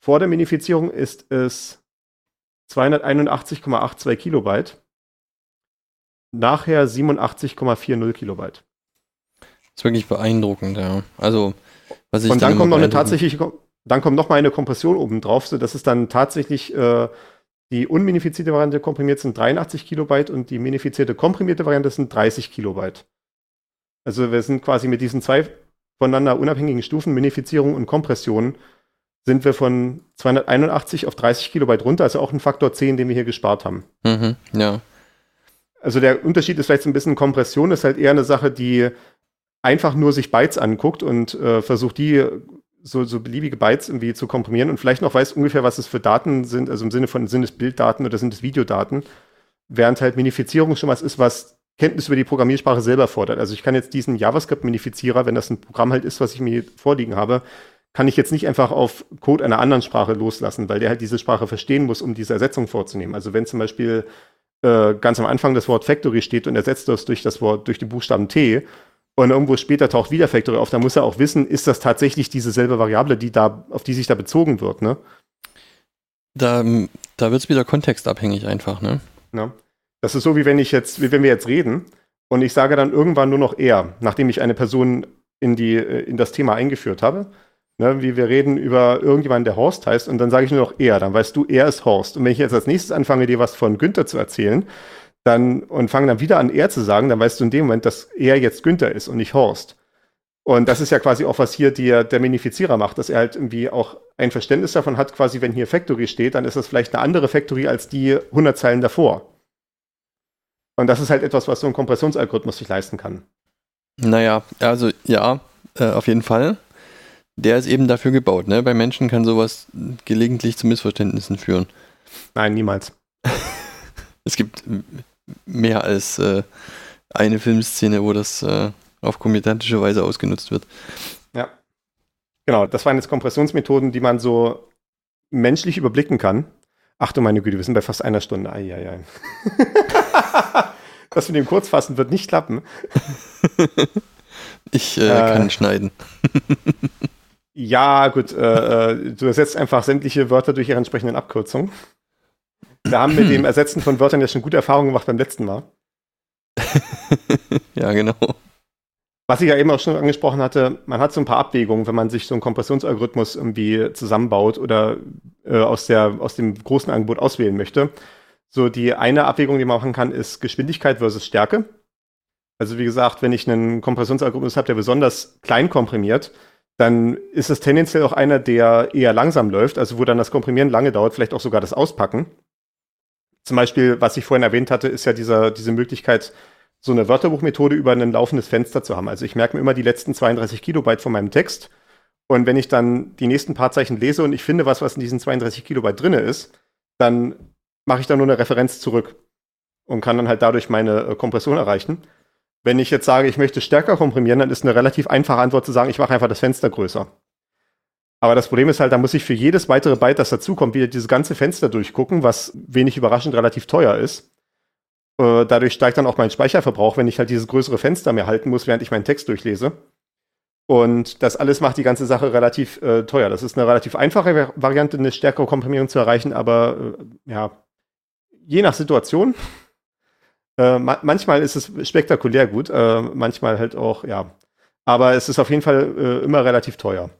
vor der Minifizierung ist es 281,82 Kilobyte. Nachher 87,40 Kilobyte. Das ist wirklich beeindruckend, ja. Also, was ich Und dann, dann kommt noch eine tatsächliche, dann kommt noch mal eine Kompression oben drauf, so dass es dann tatsächlich äh, die unminifizierte Variante komprimiert sind 83 Kilobyte und die minifizierte komprimierte Variante sind 30 Kilobyte. Also wir sind quasi mit diesen zwei voneinander unabhängigen Stufen, Minifizierung und Kompression, sind wir von 281 auf 30 Kilobyte runter, also auch ein Faktor 10, den wir hier gespart haben. Mhm, ja. Also der Unterschied ist vielleicht so ein bisschen Kompression, ist halt eher eine Sache, die einfach nur sich Bytes anguckt und äh, versucht, die so, so beliebige Bytes irgendwie zu komprimieren und vielleicht noch weiß ungefähr, was es für Daten sind, also im Sinne von, sind es Bilddaten oder sind es Videodaten, während halt Minifizierung schon was ist, was Kenntnis über die Programmiersprache selber fordert. Also ich kann jetzt diesen JavaScript-Minifizierer, wenn das ein Programm halt ist, was ich mir vorliegen habe, kann ich jetzt nicht einfach auf Code einer anderen Sprache loslassen, weil der halt diese Sprache verstehen muss, um diese Ersetzung vorzunehmen. Also wenn zum Beispiel äh, ganz am Anfang das Wort Factory steht und ersetzt das durch das Wort, durch die Buchstaben T, und irgendwo später taucht wieder Factory auf, dann muss er auch wissen, ist das tatsächlich dieselbe Variable, die da, auf die sich da bezogen wird, ne? Da, da wird es wieder kontextabhängig einfach, ne? Ja. Das ist so, wie wenn ich jetzt, wie wenn wir jetzt reden und ich sage dann irgendwann nur noch er, nachdem ich eine Person in, die, äh, in das Thema eingeführt habe. Ne, wie wir reden über irgendjemanden, der Horst heißt, und dann sage ich nur noch er, dann weißt du, er ist Horst. Und wenn ich jetzt als nächstes anfange, dir was von Günther zu erzählen, dann und fangen dann wieder an, er zu sagen, dann weißt du in dem Moment, dass er jetzt Günther ist und nicht Horst. Und das ist ja quasi auch, was hier der, der Minifizierer macht, dass er halt irgendwie auch ein Verständnis davon hat, quasi, wenn hier Factory steht, dann ist das vielleicht eine andere Factory als die 100 Zeilen davor. Und das ist halt etwas, was so ein Kompressionsalgorithmus sich leisten kann. Naja, also ja, äh, auf jeden Fall. Der ist eben dafür gebaut. Ne? Bei Menschen kann sowas gelegentlich zu Missverständnissen führen. Nein, niemals. es gibt mehr als, äh, eine Filmszene, wo das äh, auf komödiantische Weise ausgenutzt wird. Ja. Genau, das waren jetzt Kompressionsmethoden, die man so menschlich überblicken kann. Ach du meine Güte, wir sind bei fast einer Stunde. Eieiei. das mit dem Kurzfassen wird nicht klappen. ich äh, äh, kann schneiden. ja, gut, äh, äh, du ersetzt einfach sämtliche Wörter durch ihre entsprechenden Abkürzungen. Wir haben mit dem Ersetzen von Wörtern ja schon gute Erfahrungen gemacht beim letzten Mal. ja, genau. Was ich ja eben auch schon angesprochen hatte, man hat so ein paar Abwägungen, wenn man sich so einen Kompressionsalgorithmus irgendwie zusammenbaut oder äh, aus, der, aus dem großen Angebot auswählen möchte. So, die eine Abwägung, die man machen kann, ist Geschwindigkeit versus Stärke. Also wie gesagt, wenn ich einen Kompressionsalgorithmus habe, der besonders klein komprimiert, dann ist es tendenziell auch einer, der eher langsam läuft, also wo dann das Komprimieren lange dauert, vielleicht auch sogar das Auspacken. Zum Beispiel, was ich vorhin erwähnt hatte, ist ja dieser, diese Möglichkeit, so eine Wörterbuchmethode über ein laufendes Fenster zu haben. Also ich merke mir immer die letzten 32 Kilobyte von meinem Text. Und wenn ich dann die nächsten paar Zeichen lese und ich finde was, was in diesen 32 Kilobyte drinne ist, dann mache ich da nur eine Referenz zurück und kann dann halt dadurch meine äh, Kompression erreichen. Wenn ich jetzt sage, ich möchte stärker komprimieren, dann ist eine relativ einfache Antwort zu sagen, ich mache einfach das Fenster größer. Aber das Problem ist halt, da muss ich für jedes weitere Byte, das dazukommt, wieder dieses ganze Fenster durchgucken, was wenig überraschend relativ teuer ist. Äh, dadurch steigt dann auch mein Speicherverbrauch, wenn ich halt dieses größere Fenster mehr halten muss, während ich meinen Text durchlese. Und das alles macht die ganze Sache relativ äh, teuer. Das ist eine relativ einfache Variante, eine stärkere Komprimierung zu erreichen, aber äh, ja, je nach Situation. Äh, ma manchmal ist es spektakulär gut, äh, manchmal halt auch, ja. Aber es ist auf jeden Fall äh, immer relativ teuer.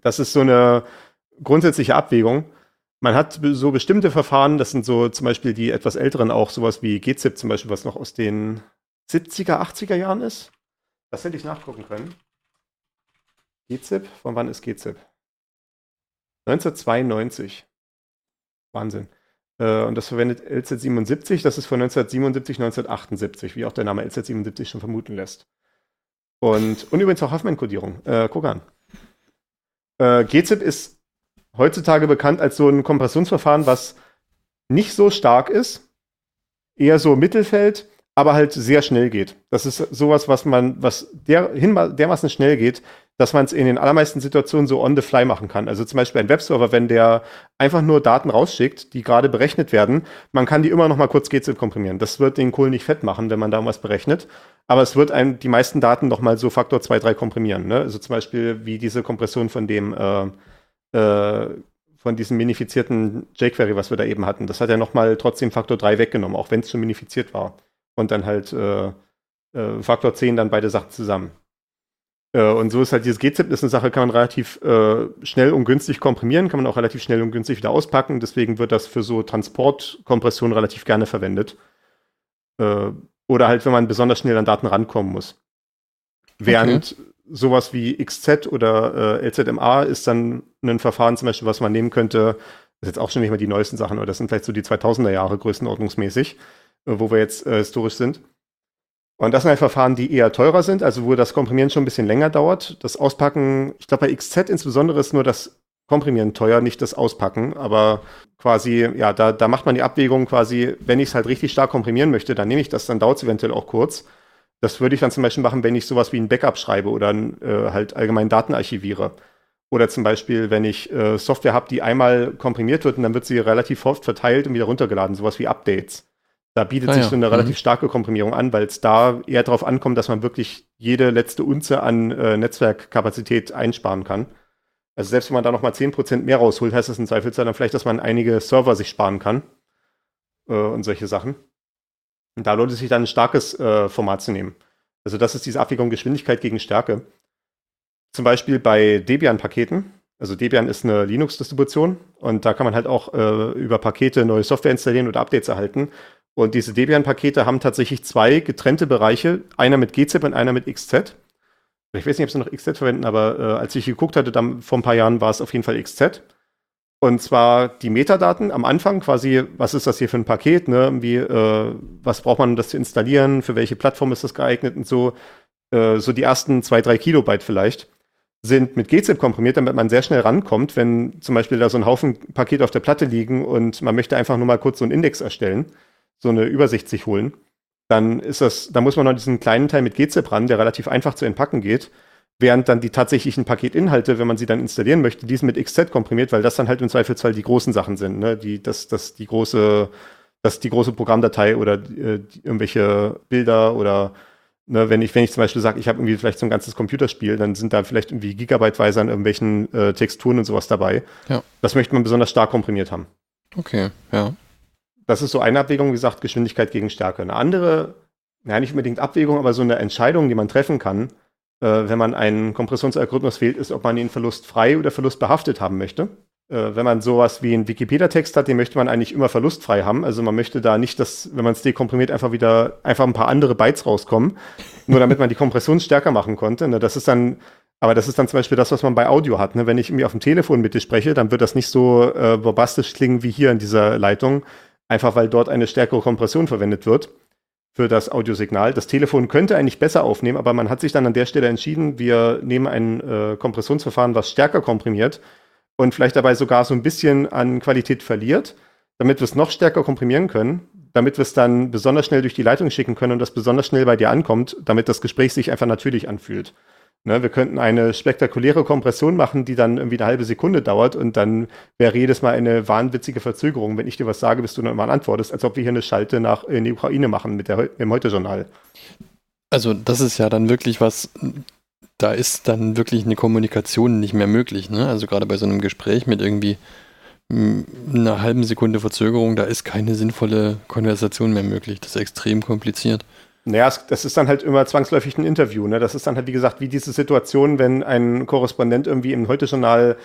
Das ist so eine grundsätzliche Abwägung. Man hat so bestimmte Verfahren, das sind so zum Beispiel die etwas älteren auch, sowas wie GZIP zum Beispiel, was noch aus den 70er, 80er Jahren ist. Das hätte ich nachgucken können. GZIP, von wann ist GZIP? 1992. Wahnsinn. Äh, und das verwendet LZ77, das ist von 1977, 1978, wie auch der Name LZ77 schon vermuten lässt. Und, und übrigens auch Huffman-Kodierung. Äh, guck an. Äh, GZIP ist heutzutage bekannt als so ein Kompressionsverfahren, was nicht so stark ist, eher so Mittelfeld, aber halt sehr schnell geht. Das ist sowas, was man, was der, dermaßen schnell geht, dass man es in den allermeisten Situationen so on the fly machen kann. Also zum Beispiel ein Webserver, wenn der einfach nur Daten rausschickt, die gerade berechnet werden, man kann die immer noch mal kurz GZIP komprimieren. Das wird den Kohl nicht fett machen, wenn man da was berechnet. Aber es wird einem die meisten Daten noch mal so Faktor 2, 3 komprimieren. Ne? Also zum Beispiel wie diese Kompression von dem äh, äh, von diesem minifizierten jQuery, was wir da eben hatten. Das hat ja noch mal trotzdem Faktor 3 weggenommen, auch wenn es schon minifiziert war. Und dann halt äh, äh Faktor 10 dann beide Sachen zusammen. Äh, und so ist halt dieses GZIP ist eine Sache, kann man relativ äh, schnell und günstig komprimieren, kann man auch relativ schnell und günstig wieder auspacken. Deswegen wird das für so Transportkompression relativ gerne verwendet. Äh, oder halt, wenn man besonders schnell an Daten rankommen muss. Während okay. sowas wie XZ oder äh, LZMA ist dann ein Verfahren zum Beispiel, was man nehmen könnte, das ist jetzt auch schon nicht mehr die neuesten Sachen, aber das sind vielleicht so die 2000er Jahre größenordnungsmäßig, äh, wo wir jetzt äh, historisch sind. Und das sind halt Verfahren, die eher teurer sind, also wo das Komprimieren schon ein bisschen länger dauert. Das Auspacken, ich glaube bei XZ insbesondere ist nur das Komprimieren teuer, nicht das Auspacken. Aber quasi, ja, da, da macht man die Abwägung quasi, wenn ich es halt richtig stark komprimieren möchte, dann nehme ich das, dann dauert es eventuell auch kurz. Das würde ich dann zum Beispiel machen, wenn ich sowas wie ein Backup schreibe oder äh, halt allgemein Daten archiviere. Oder zum Beispiel, wenn ich äh, Software habe, die einmal komprimiert wird und dann wird sie relativ oft verteilt und wieder runtergeladen, sowas wie Updates. Da bietet ah, sich ja. so eine relativ mhm. starke Komprimierung an, weil es da eher darauf ankommt, dass man wirklich jede letzte Unze an äh, Netzwerkkapazität einsparen kann. Also selbst wenn man da nochmal 10% mehr rausholt, heißt das in Zweifelsfall dann vielleicht, dass man einige Server sich sparen kann äh, und solche Sachen. Und da lohnt es sich dann ein starkes äh, Format zu nehmen. Also das ist diese Abwägung Geschwindigkeit gegen Stärke. Zum Beispiel bei Debian-Paketen. Also Debian ist eine Linux-Distribution und da kann man halt auch äh, über Pakete neue Software installieren oder Updates erhalten. Und diese Debian-Pakete haben tatsächlich zwei getrennte Bereiche, einer mit GZIP und einer mit XZ. Ich weiß nicht, ob sie noch XZ verwenden, aber äh, als ich geguckt hatte, dann vor ein paar Jahren war es auf jeden Fall XZ. Und zwar die Metadaten am Anfang, quasi, was ist das hier für ein Paket, ne? Wie, äh, was braucht man, um das zu installieren, für welche Plattform ist das geeignet und so. Äh, so die ersten zwei, drei Kilobyte vielleicht sind mit GZIP komprimiert, damit man sehr schnell rankommt, wenn zum Beispiel da so ein Haufen Pakete auf der Platte liegen und man möchte einfach nur mal kurz so einen Index erstellen so eine Übersicht sich holen. dann ist das, da muss man noch diesen kleinen Teil mit GZIP ran, der relativ einfach zu entpacken geht. Während dann die tatsächlichen Paketinhalte, wenn man sie dann installieren möchte, die sind mit XZ komprimiert, weil das dann halt im Zweifelsfall die großen Sachen sind, ne? Die, das, das, die große, das die große Programmdatei oder äh, irgendwelche Bilder oder ne, wenn ich, wenn ich zum Beispiel sage, ich habe irgendwie vielleicht so ein ganzes Computerspiel, dann sind da vielleicht irgendwie Gigabyteweise an irgendwelchen äh, Texturen und sowas dabei. Ja. Das möchte man besonders stark komprimiert haben. Okay, ja. Das ist so eine Abwägung, wie gesagt, Geschwindigkeit gegen Stärke. Eine andere, ja, nicht unbedingt Abwägung, aber so eine Entscheidung, die man treffen kann, äh, wenn man einen Kompressionsalgorithmus wählt, ist, ob man ihn verlustfrei oder verlustbehaftet haben möchte. Äh, wenn man sowas wie einen Wikipedia-Text hat, den möchte man eigentlich immer verlustfrei haben. Also man möchte da nicht, dass, wenn man es dekomprimiert, einfach wieder einfach ein paar andere Bytes rauskommen, nur damit man die Kompression stärker machen konnte. Ne? Das ist dann aber das ist dann zum Beispiel das, was man bei Audio hat. Ne? Wenn ich irgendwie auf dem Telefon mit dir spreche, dann wird das nicht so äh, bombastisch klingen wie hier in dieser Leitung, einfach weil dort eine stärkere Kompression verwendet wird für das Audiosignal. Das Telefon könnte eigentlich besser aufnehmen, aber man hat sich dann an der Stelle entschieden, wir nehmen ein äh, Kompressionsverfahren, was stärker komprimiert und vielleicht dabei sogar so ein bisschen an Qualität verliert, damit wir es noch stärker komprimieren können, damit wir es dann besonders schnell durch die Leitung schicken können und das besonders schnell bei dir ankommt, damit das Gespräch sich einfach natürlich anfühlt. Ne, wir könnten eine spektakuläre Kompression machen, die dann irgendwie eine halbe Sekunde dauert und dann wäre jedes Mal eine wahnwitzige Verzögerung. Wenn ich dir was sage, bis du dann mal antwortest, als ob wir hier eine Schalte nach in die Ukraine machen mit der, im Heute-Journal. Also das ist ja dann wirklich was, da ist dann wirklich eine Kommunikation nicht mehr möglich. Ne? Also gerade bei so einem Gespräch mit irgendwie einer halben Sekunde Verzögerung, da ist keine sinnvolle Konversation mehr möglich. Das ist extrem kompliziert. Naja, das ist dann halt immer zwangsläufig ein Interview. Ne? Das ist dann halt, wie gesagt, wie diese Situation, wenn ein Korrespondent irgendwie im Heute-Journal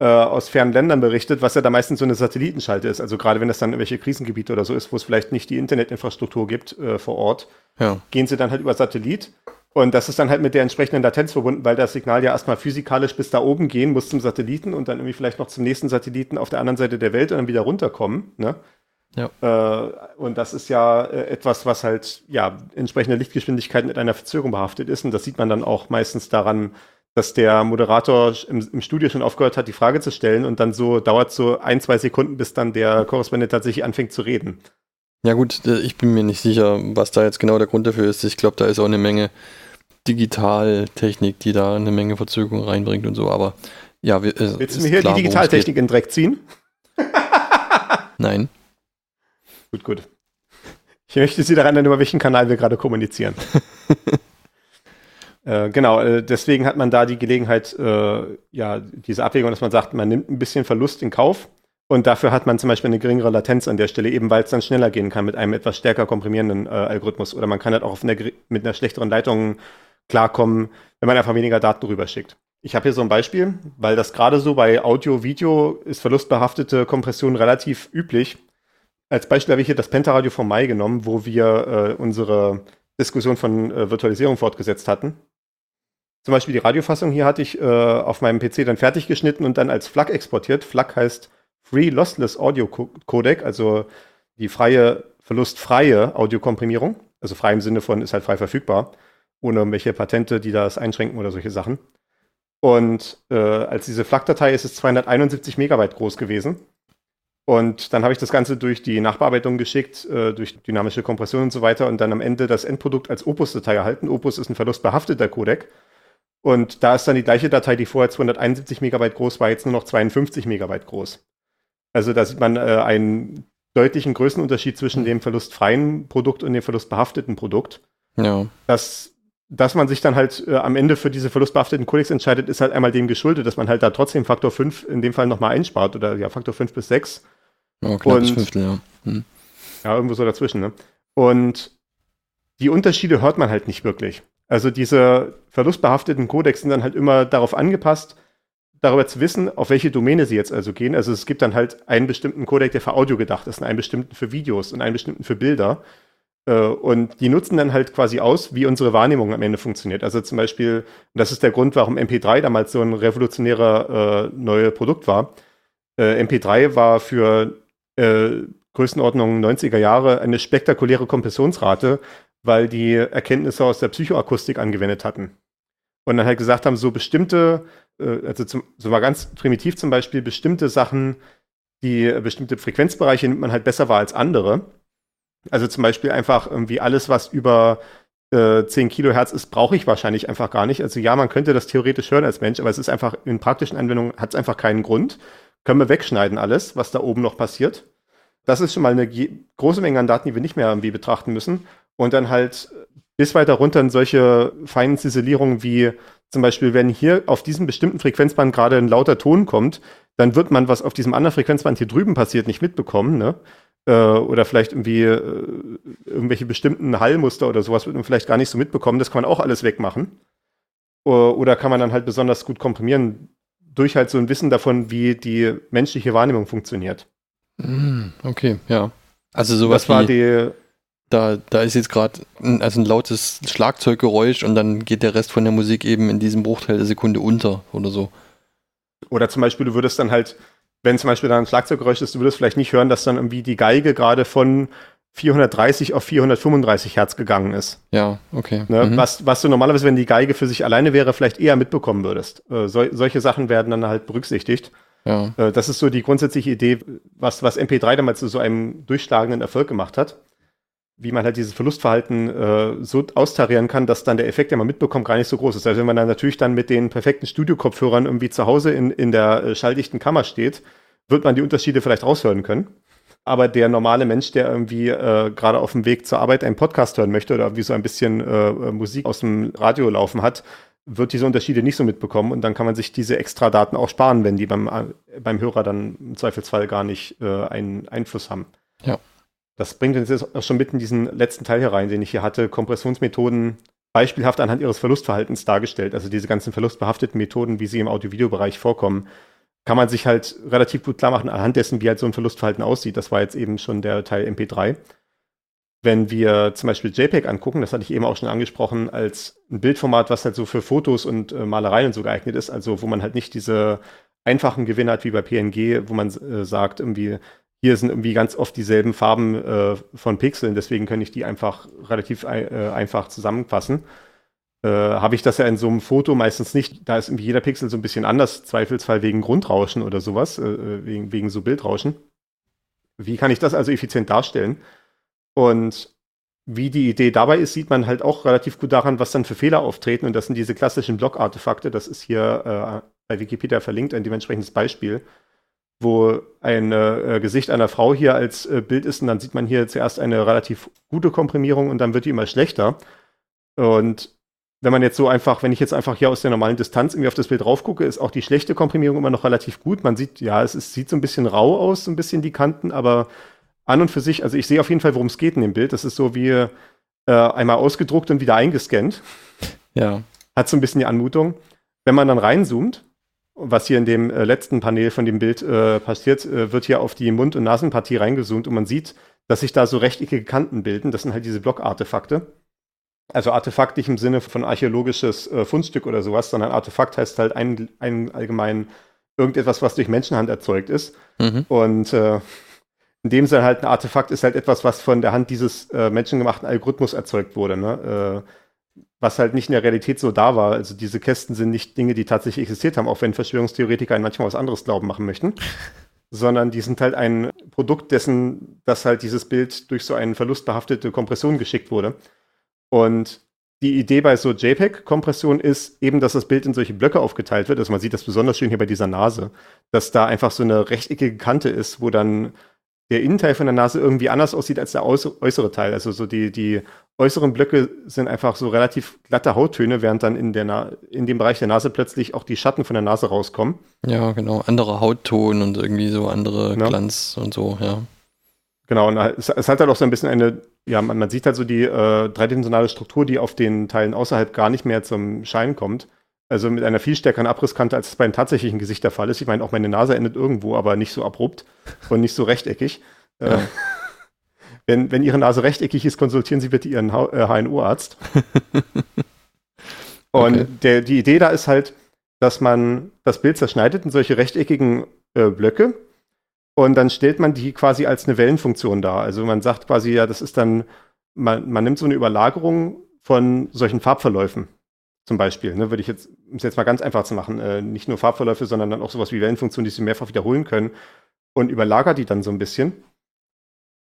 äh, aus fernen Ländern berichtet, was ja da meistens so eine Satellitenschalte ist. Also gerade wenn das dann irgendwelche Krisengebiete oder so ist, wo es vielleicht nicht die Internetinfrastruktur gibt äh, vor Ort, ja. gehen sie dann halt über Satellit. Und das ist dann halt mit der entsprechenden Latenz verbunden, weil das Signal ja erstmal physikalisch bis da oben gehen muss zum Satelliten und dann irgendwie vielleicht noch zum nächsten Satelliten auf der anderen Seite der Welt und dann wieder runterkommen. Ne? Ja. Äh, und das ist ja äh, etwas, was halt ja entsprechende Lichtgeschwindigkeit mit einer Verzögerung behaftet ist. Und das sieht man dann auch meistens daran, dass der Moderator im, im, Studio schon aufgehört hat, die Frage zu stellen und dann so dauert so ein, zwei Sekunden, bis dann der Korrespondent tatsächlich anfängt zu reden. Ja gut, ich bin mir nicht sicher, was da jetzt genau der Grund dafür ist. Ich glaube, da ist auch eine Menge Digitaltechnik, die da eine Menge Verzögerung reinbringt und so, aber ja, wir, äh, Willst du mir hier klar, die Digitaltechnik in Dreck ziehen? Nein. Gut, gut. Ich möchte Sie daran erinnern, über welchen Kanal wir gerade kommunizieren. äh, genau, äh, deswegen hat man da die Gelegenheit, äh, ja, diese Abwägung, dass man sagt, man nimmt ein bisschen Verlust in Kauf und dafür hat man zum Beispiel eine geringere Latenz an der Stelle, eben weil es dann schneller gehen kann mit einem etwas stärker komprimierenden Algorithmus. Oder man kann halt auch einer, mit einer schlechteren Leitung klarkommen, wenn man einfach weniger Daten rüberschickt. Ich habe hier so ein Beispiel, weil das gerade so bei Audio, Video ist verlustbehaftete Kompression relativ üblich als Beispiel habe ich hier das Pentaradio vom Mai genommen, wo wir äh, unsere Diskussion von äh, Virtualisierung fortgesetzt hatten. Zum Beispiel die Radiofassung hier hatte ich äh, auf meinem PC dann fertig geschnitten und dann als FLAC exportiert. FLAC heißt Free Lossless Audio Codec, also die freie, verlustfreie Audiokomprimierung. Also frei im Sinne von ist halt frei verfügbar, ohne irgendwelche Patente, die das einschränken oder solche Sachen. Und äh, als diese FLAC-Datei ist es 271 Megabyte groß gewesen. Und dann habe ich das Ganze durch die Nachbearbeitung geschickt, äh, durch dynamische Kompression und so weiter und dann am Ende das Endprodukt als Opus-Datei erhalten. Opus ist ein verlustbehafteter Codec. Und da ist dann die gleiche Datei, die vorher 271 Megabyte groß war, jetzt nur noch 52 Megabyte groß. Also da sieht man äh, einen deutlichen Größenunterschied zwischen dem verlustfreien Produkt und dem verlustbehafteten Produkt. Ja. Das dass man sich dann halt äh, am Ende für diese verlustbehafteten Codecs entscheidet, ist halt einmal dem geschuldet, dass man halt da trotzdem Faktor 5 in dem Fall nochmal einspart oder ja, Faktor 5 bis 6. Oh, knappes Fünftel, ja. Hm. Ja, irgendwo so dazwischen, ne? Und die Unterschiede hört man halt nicht wirklich. Also diese verlustbehafteten Codecs sind dann halt immer darauf angepasst, darüber zu wissen, auf welche Domäne sie jetzt also gehen. Also es gibt dann halt einen bestimmten Codec, der für Audio gedacht ist, und einen bestimmten für Videos und einen bestimmten für Bilder. Äh, und die nutzen dann halt quasi aus, wie unsere Wahrnehmung am Ende funktioniert. Also zum Beispiel, das ist der Grund, warum MP3 damals so ein revolutionärer äh, neues Produkt war. Äh, MP3 war für äh, Größenordnung 90er Jahre eine spektakuläre Kompressionsrate, weil die Erkenntnisse aus der Psychoakustik angewendet hatten. Und dann halt gesagt haben, so bestimmte, äh, also zum, so mal ganz primitiv zum Beispiel, bestimmte Sachen, die bestimmte Frequenzbereiche nimmt man halt besser wahr als andere. Also zum Beispiel einfach irgendwie alles, was über äh, 10 Kilohertz ist, brauche ich wahrscheinlich einfach gar nicht. Also ja, man könnte das theoretisch hören als Mensch, aber es ist einfach in praktischen Anwendungen hat es einfach keinen Grund. Können wir wegschneiden alles, was da oben noch passiert. Das ist schon mal eine große Menge an Daten, die wir nicht mehr irgendwie betrachten müssen. Und dann halt bis weiter runter in solche feinen Ziselierungen wie zum Beispiel, wenn hier auf diesem bestimmten Frequenzband gerade ein lauter Ton kommt, dann wird man, was auf diesem anderen Frequenzband hier drüben passiert, nicht mitbekommen. Ne? Äh, oder vielleicht irgendwie äh, irgendwelche bestimmten Hallmuster oder sowas wird man vielleicht gar nicht so mitbekommen. Das kann man auch alles wegmachen. Oder kann man dann halt besonders gut komprimieren durch halt so ein Wissen davon, wie die menschliche Wahrnehmung funktioniert. Mm, okay, ja. Also sowas das war die da, da ist jetzt gerade ein, also ein lautes Schlagzeuggeräusch und dann geht der Rest von der Musik eben in diesem Bruchteil der Sekunde unter oder so. Oder zum Beispiel, du würdest dann halt, wenn zum Beispiel da ein Schlagzeuggeräusch ist, du würdest vielleicht nicht hören, dass dann irgendwie die Geige gerade von 430 auf 435 Hertz gegangen ist. Ja, okay. Ne? Mhm. Was, was du normalerweise, wenn die Geige für sich alleine wäre, vielleicht eher mitbekommen würdest. Äh, so, solche Sachen werden dann halt berücksichtigt. Ja. Äh, das ist so die grundsätzliche Idee, was, was MP3 damals zu so einem durchschlagenden Erfolg gemacht hat wie man halt dieses Verlustverhalten äh, so austarieren kann, dass dann der Effekt, den man mitbekommt, gar nicht so groß ist. Also wenn man dann natürlich dann mit den perfekten Studiokopfhörern irgendwie zu Hause in, in der äh, schalldichten Kammer steht, wird man die Unterschiede vielleicht raushören können. Aber der normale Mensch, der irgendwie äh, gerade auf dem Weg zur Arbeit einen Podcast hören möchte oder irgendwie so ein bisschen äh, Musik aus dem Radio laufen hat, wird diese Unterschiede nicht so mitbekommen und dann kann man sich diese extra Daten auch sparen, wenn die beim, äh, beim Hörer dann im Zweifelsfall gar nicht äh, einen Einfluss haben. Ja. Das bringt uns jetzt auch schon mit in diesen letzten Teil hier rein, den ich hier hatte. Kompressionsmethoden beispielhaft anhand ihres Verlustverhaltens dargestellt. Also diese ganzen verlustbehafteten Methoden, wie sie im Audio-Video-Bereich vorkommen, kann man sich halt relativ gut klar machen anhand dessen, wie halt so ein Verlustverhalten aussieht. Das war jetzt eben schon der Teil MP3. Wenn wir zum Beispiel JPEG angucken, das hatte ich eben auch schon angesprochen, als ein Bildformat, was halt so für Fotos und äh, Malereien und so geeignet ist, also wo man halt nicht diese einfachen Gewinne hat wie bei PNG, wo man äh, sagt, irgendwie, hier sind irgendwie ganz oft dieselben Farben äh, von Pixeln, deswegen kann ich die einfach relativ äh, einfach zusammenfassen. Äh, Habe ich das ja in so einem Foto meistens nicht. Da ist irgendwie jeder Pixel so ein bisschen anders, Zweifelsfall wegen Grundrauschen oder sowas, äh, äh, wegen, wegen so Bildrauschen. Wie kann ich das also effizient darstellen? Und wie die Idee dabei ist, sieht man halt auch relativ gut daran, was dann für Fehler auftreten. Und das sind diese klassischen Block-Artefakte. Das ist hier äh, bei Wikipedia verlinkt, ein dementsprechendes Beispiel wo ein äh, Gesicht einer Frau hier als äh, Bild ist und dann sieht man hier zuerst eine relativ gute Komprimierung und dann wird die immer schlechter. Und wenn man jetzt so einfach, wenn ich jetzt einfach hier aus der normalen Distanz irgendwie auf das Bild drauf gucke, ist auch die schlechte Komprimierung immer noch relativ gut. Man sieht, ja, es ist, sieht so ein bisschen rau aus, so ein bisschen die Kanten, aber an und für sich, also ich sehe auf jeden Fall, worum es geht in dem Bild. Das ist so wie äh, einmal ausgedruckt und wieder eingescannt. Ja. Hat so ein bisschen die Anmutung. Wenn man dann reinzoomt, was hier in dem äh, letzten Panel von dem Bild äh, passiert, äh, wird hier auf die Mund- und Nasenpartie reingezoomt und man sieht, dass sich da so rechteckige Kanten bilden. Das sind halt diese Blockartefakte. Also Artefakt nicht im Sinne von archäologisches äh, Fundstück oder sowas, sondern Artefakt heißt halt ein, ein allgemein irgendetwas, was durch Menschenhand erzeugt ist. Mhm. Und äh, in dem Sinne halt ein Artefakt ist halt etwas, was von der Hand dieses menschengemachten Algorithmus erzeugt wurde. Ne? Was halt nicht in der Realität so da war. Also diese Kästen sind nicht Dinge, die tatsächlich existiert haben, auch wenn Verschwörungstheoretiker manchmal was anderes glauben machen möchten, sondern die sind halt ein Produkt dessen, dass halt dieses Bild durch so eine verlustbehaftete Kompression geschickt wurde. Und die Idee bei so JPEG-Kompression ist eben, dass das Bild in solche Blöcke aufgeteilt wird. Also man sieht das besonders schön hier bei dieser Nase, dass da einfach so eine rechteckige Kante ist, wo dann der Innenteil von der Nase irgendwie anders aussieht als der äußere Teil. Also so die, die äußeren Blöcke sind einfach so relativ glatte Hauttöne, während dann in, der Na in dem Bereich der Nase plötzlich auch die Schatten von der Nase rauskommen. Ja, genau. Andere Hautton und irgendwie so andere ja. Glanz und so, ja. Genau, und es, es, hat halt auch so ein bisschen eine, ja, man, man sieht halt so die äh, dreidimensionale Struktur, die auf den Teilen außerhalb gar nicht mehr zum Schein kommt. Also mit einer viel stärkeren Abrisskante, als es bei einem tatsächlichen Gesicht der Fall ist. Ich meine, auch meine Nase endet irgendwo, aber nicht so abrupt und nicht so rechteckig. Ja. Äh, wenn, wenn Ihre Nase rechteckig ist, konsultieren Sie bitte Ihren HNO-Arzt. und okay. der, die Idee da ist halt, dass man das Bild zerschneidet in solche rechteckigen äh, Blöcke und dann stellt man die quasi als eine Wellenfunktion dar. Also man sagt quasi, ja, das ist dann, man, man nimmt so eine Überlagerung von solchen Farbverläufen zum Beispiel, ne, würde ich jetzt, um es jetzt mal ganz einfach zu machen, äh, nicht nur Farbverläufe, sondern dann auch sowas wie Wellenfunktionen, die sie mehrfach wiederholen können und überlagert die dann so ein bisschen.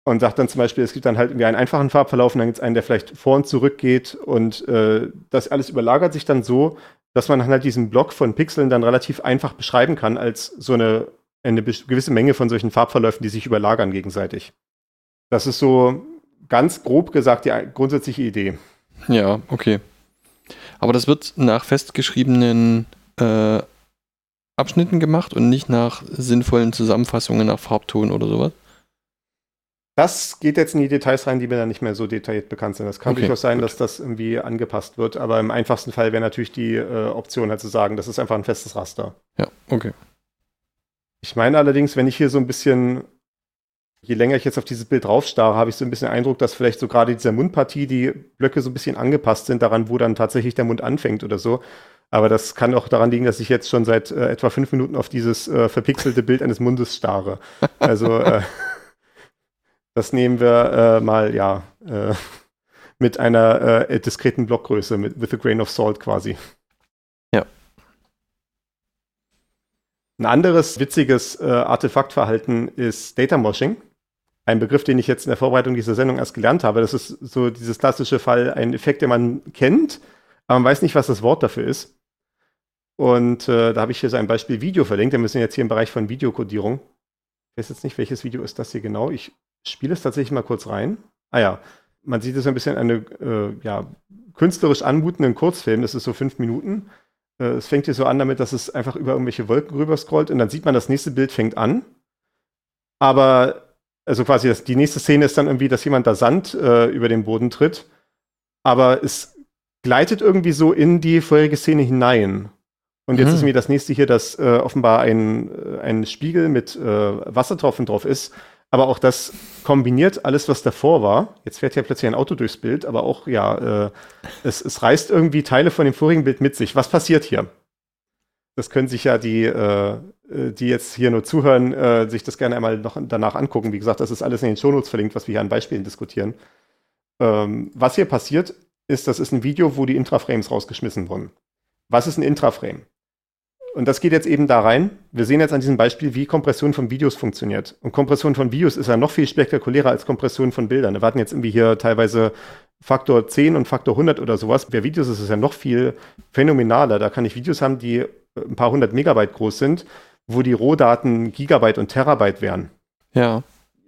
Und sagt dann zum Beispiel, es gibt dann halt irgendwie einen einfachen Farbverlauf und dann gibt es einen, der vielleicht vor und zurück geht und äh, das alles überlagert sich dann so, dass man halt diesen Block von Pixeln dann relativ einfach beschreiben kann als so eine, eine gewisse Menge von solchen Farbverläufen, die sich überlagern gegenseitig. Das ist so ganz grob gesagt die grundsätzliche Idee. Ja, okay. Aber das wird nach festgeschriebenen äh, Abschnitten gemacht und nicht nach sinnvollen Zusammenfassungen nach Farbton oder sowas? Das geht jetzt in die Details rein, die mir dann nicht mehr so detailliert bekannt sind. Das kann okay, durchaus sein, gut. dass das irgendwie angepasst wird, aber im einfachsten Fall wäre natürlich die äh, Option halt zu sagen, das ist einfach ein festes Raster. Ja, okay. Ich meine allerdings, wenn ich hier so ein bisschen, je länger ich jetzt auf dieses Bild draufstarre, habe ich so ein bisschen Eindruck, dass vielleicht so gerade dieser Mundpartie die Blöcke so ein bisschen angepasst sind daran, wo dann tatsächlich der Mund anfängt oder so. Aber das kann auch daran liegen, dass ich jetzt schon seit äh, etwa fünf Minuten auf dieses äh, verpixelte Bild eines Mundes starre. Also äh, das nehmen wir äh, mal, ja, äh, mit einer äh, diskreten Blockgröße, mit with a grain of salt quasi. Ja. Ein anderes witziges Artefaktverhalten ist Data Moshing. Ein Begriff, den ich jetzt in der Vorbereitung dieser Sendung erst gelernt habe. Das ist so dieses klassische Fall, ein Effekt, den man kennt, aber man weiß nicht, was das Wort dafür ist. Und äh, da habe ich hier so ein Beispiel Video verlinkt. Wir sind jetzt hier im Bereich von Videokodierung. Ich weiß jetzt nicht, welches Video ist das hier genau. Ich spiele es tatsächlich mal kurz rein. Ah ja, man sieht es ein bisschen eine äh, ja, künstlerisch anmutenden Kurzfilm. Das ist so fünf Minuten. Äh, es fängt hier so an damit, dass es einfach über irgendwelche Wolken rüber scrollt und dann sieht man, das nächste Bild fängt an. Aber, also quasi, das, die nächste Szene ist dann irgendwie, dass jemand da Sand äh, über den Boden tritt. Aber es gleitet irgendwie so in die vorherige Szene hinein. Und jetzt mhm. ist mir das nächste hier, dass äh, offenbar ein, äh, ein Spiegel mit äh, Wassertropfen drauf ist. Aber auch das kombiniert alles, was davor war. Jetzt fährt ja plötzlich ein Auto durchs Bild, aber auch, ja, äh, es, es reißt irgendwie Teile von dem vorigen Bild mit sich. Was passiert hier? Das können sich ja die, äh, äh, die jetzt hier nur zuhören, äh, sich das gerne einmal noch danach angucken. Wie gesagt, das ist alles in den Shownotes verlinkt, was wir hier an Beispielen diskutieren. Ähm, was hier passiert, ist, das ist ein Video, wo die Intraframes rausgeschmissen wurden. Was ist ein Intraframe? Und das geht jetzt eben da rein. Wir sehen jetzt an diesem Beispiel, wie Kompression von Videos funktioniert. Und Kompression von Videos ist ja noch viel spektakulärer als Kompression von Bildern. Wir warten jetzt irgendwie hier teilweise Faktor 10 und Faktor 100 oder sowas. Bei Videos ist es ja noch viel phänomenaler. Da kann ich Videos haben, die ein paar hundert Megabyte groß sind, wo die Rohdaten Gigabyte und Terabyte wären. Ja.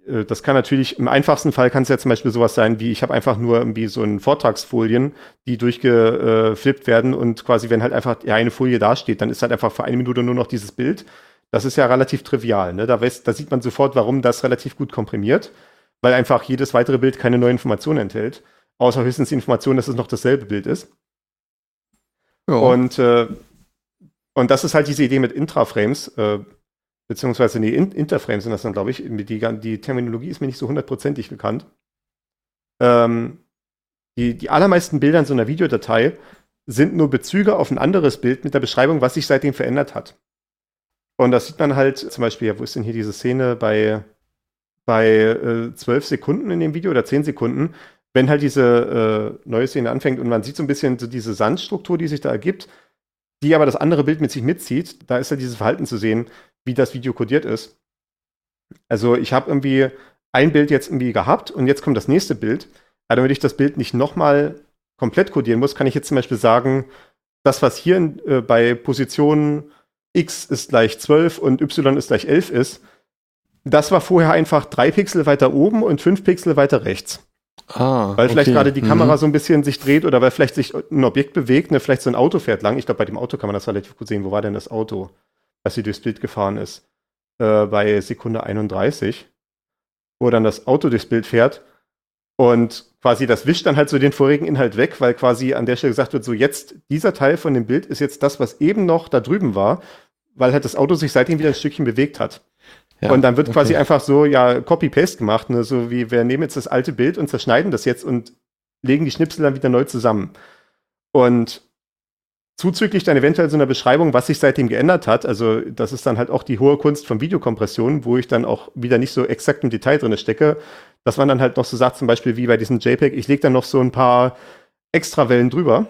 Äh, das kann natürlich, im einfachsten Fall kann es ja zum Beispiel sowas sein, wie ich habe einfach nur irgendwie so ein Vortragsfolien, die durchgeflippt werden und quasi, wenn halt einfach eine Folie dasteht, dann ist halt einfach für eine Minute nur noch dieses Bild. Das ist ja relativ trivial. Ne? Da, weiß, da sieht man sofort, warum das relativ gut komprimiert, weil einfach jedes weitere Bild keine neue Information enthält, außer höchstens die Information, dass es noch dasselbe Bild ist. Ja. Und, äh, und das ist halt diese Idee mit Intraframes. Äh, beziehungsweise nee, Interframes sind das dann, glaube ich. Die, die Terminologie ist mir nicht so hundertprozentig bekannt. Ähm, die, die allermeisten Bilder in so einer Videodatei sind nur Bezüge auf ein anderes Bild mit der Beschreibung, was sich seitdem verändert hat. Und das sieht man halt zum Beispiel, ja, wo ist denn hier diese Szene bei, bei äh, 12 Sekunden in dem Video oder 10 Sekunden, wenn halt diese äh, neue Szene anfängt und man sieht so ein bisschen so diese Sandstruktur, die sich da ergibt, die aber das andere Bild mit sich mitzieht, da ist ja dieses Verhalten zu sehen, wie das Video kodiert ist. Also ich habe irgendwie ein Bild jetzt irgendwie gehabt und jetzt kommt das nächste Bild. Aber damit ich das Bild nicht nochmal komplett kodieren muss, kann ich jetzt zum Beispiel sagen, das, was hier äh, bei Position x ist gleich 12 und y ist gleich 11 ist, das war vorher einfach drei Pixel weiter oben und fünf Pixel weiter rechts. Ah, weil vielleicht okay. gerade die Kamera mhm. so ein bisschen sich dreht oder weil vielleicht sich ein Objekt bewegt, ne, vielleicht so ein Auto fährt lang. Ich glaube, bei dem Auto kann man das relativ gut sehen. Wo war denn das Auto? Als sie durchs Bild gefahren ist, äh, bei Sekunde 31, wo dann das Auto durchs Bild fährt und quasi das wischt dann halt so den vorigen Inhalt weg, weil quasi an der Stelle gesagt wird, so jetzt dieser Teil von dem Bild ist jetzt das, was eben noch da drüben war, weil halt das Auto sich seitdem wieder ein Stückchen bewegt hat. Ja, und dann wird okay. quasi einfach so, ja, Copy-Paste gemacht, ne? so wie wir nehmen jetzt das alte Bild und zerschneiden das jetzt und legen die Schnipsel dann wieder neu zusammen. Und Zuzüglich dann eventuell so einer Beschreibung, was sich seitdem geändert hat. Also, das ist dann halt auch die hohe Kunst von Videokompression, wo ich dann auch wieder nicht so exakt im Detail drin stecke. Dass man dann halt noch so sagt, zum Beispiel wie bei diesem JPEG, ich lege dann noch so ein paar Extrawellen drüber.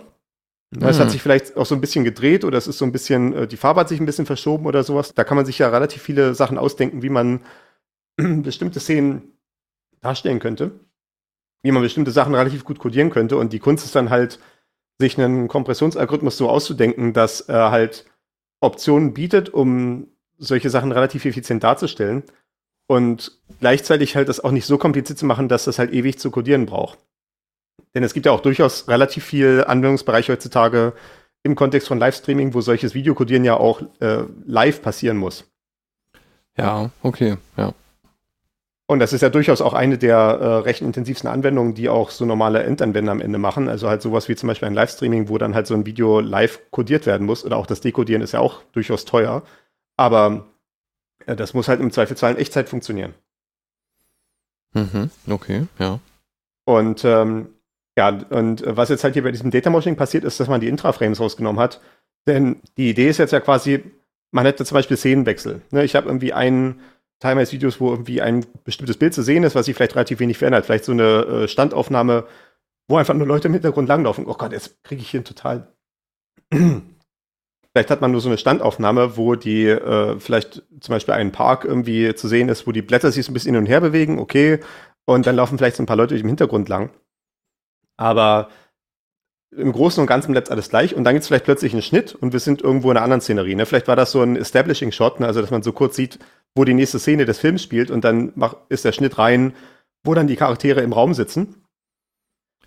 Mhm. Es hat sich vielleicht auch so ein bisschen gedreht oder es ist so ein bisschen, äh, die Farbe hat sich ein bisschen verschoben oder sowas. Da kann man sich ja relativ viele Sachen ausdenken, wie man bestimmte Szenen darstellen könnte, wie man bestimmte Sachen relativ gut codieren könnte. Und die Kunst ist dann halt, sich einen Kompressionsalgorithmus so auszudenken, dass er halt Optionen bietet, um solche Sachen relativ effizient darzustellen und gleichzeitig halt das auch nicht so kompliziert zu machen, dass das halt ewig zu codieren braucht. Denn es gibt ja auch durchaus relativ viel Anwendungsbereich heutzutage im Kontext von Livestreaming, wo solches Videocodieren ja auch äh, live passieren muss. Ja, okay, ja. Und das ist ja durchaus auch eine der äh, recht intensivsten Anwendungen, die auch so normale Endanwender am Ende machen. Also halt sowas wie zum Beispiel ein Livestreaming, wo dann halt so ein Video live codiert werden muss. Oder auch das Dekodieren ist ja auch durchaus teuer. Aber äh, das muss halt im Zweifelsfall in Echtzeit funktionieren. Mhm, okay, ja. Und ähm, ja, und was jetzt halt hier bei diesem Data Moshing passiert ist, dass man die Intraframes rausgenommen hat. Denn die Idee ist jetzt ja quasi, man hätte zum Beispiel Szenenwechsel. Ne, ich habe irgendwie einen teilweise Videos, wo irgendwie ein bestimmtes Bild zu sehen ist, was sich vielleicht relativ wenig verändert. Vielleicht so eine äh, Standaufnahme, wo einfach nur Leute im Hintergrund langlaufen. Oh Gott, jetzt kriege ich hier einen total. vielleicht hat man nur so eine Standaufnahme, wo die äh, vielleicht zum Beispiel ein Park irgendwie zu sehen ist, wo die Blätter sich so ein bisschen hin und her bewegen, okay. Und dann laufen vielleicht so ein paar Leute im Hintergrund lang. Aber im Großen und Ganzen bleibt alles gleich und dann gibt es vielleicht plötzlich einen Schnitt und wir sind irgendwo in einer anderen Szenerie. Ne? Vielleicht war das so ein Establishing-Shot, ne? also dass man so kurz sieht, wo die nächste Szene des Films spielt und dann mach, ist der Schnitt rein, wo dann die Charaktere im Raum sitzen.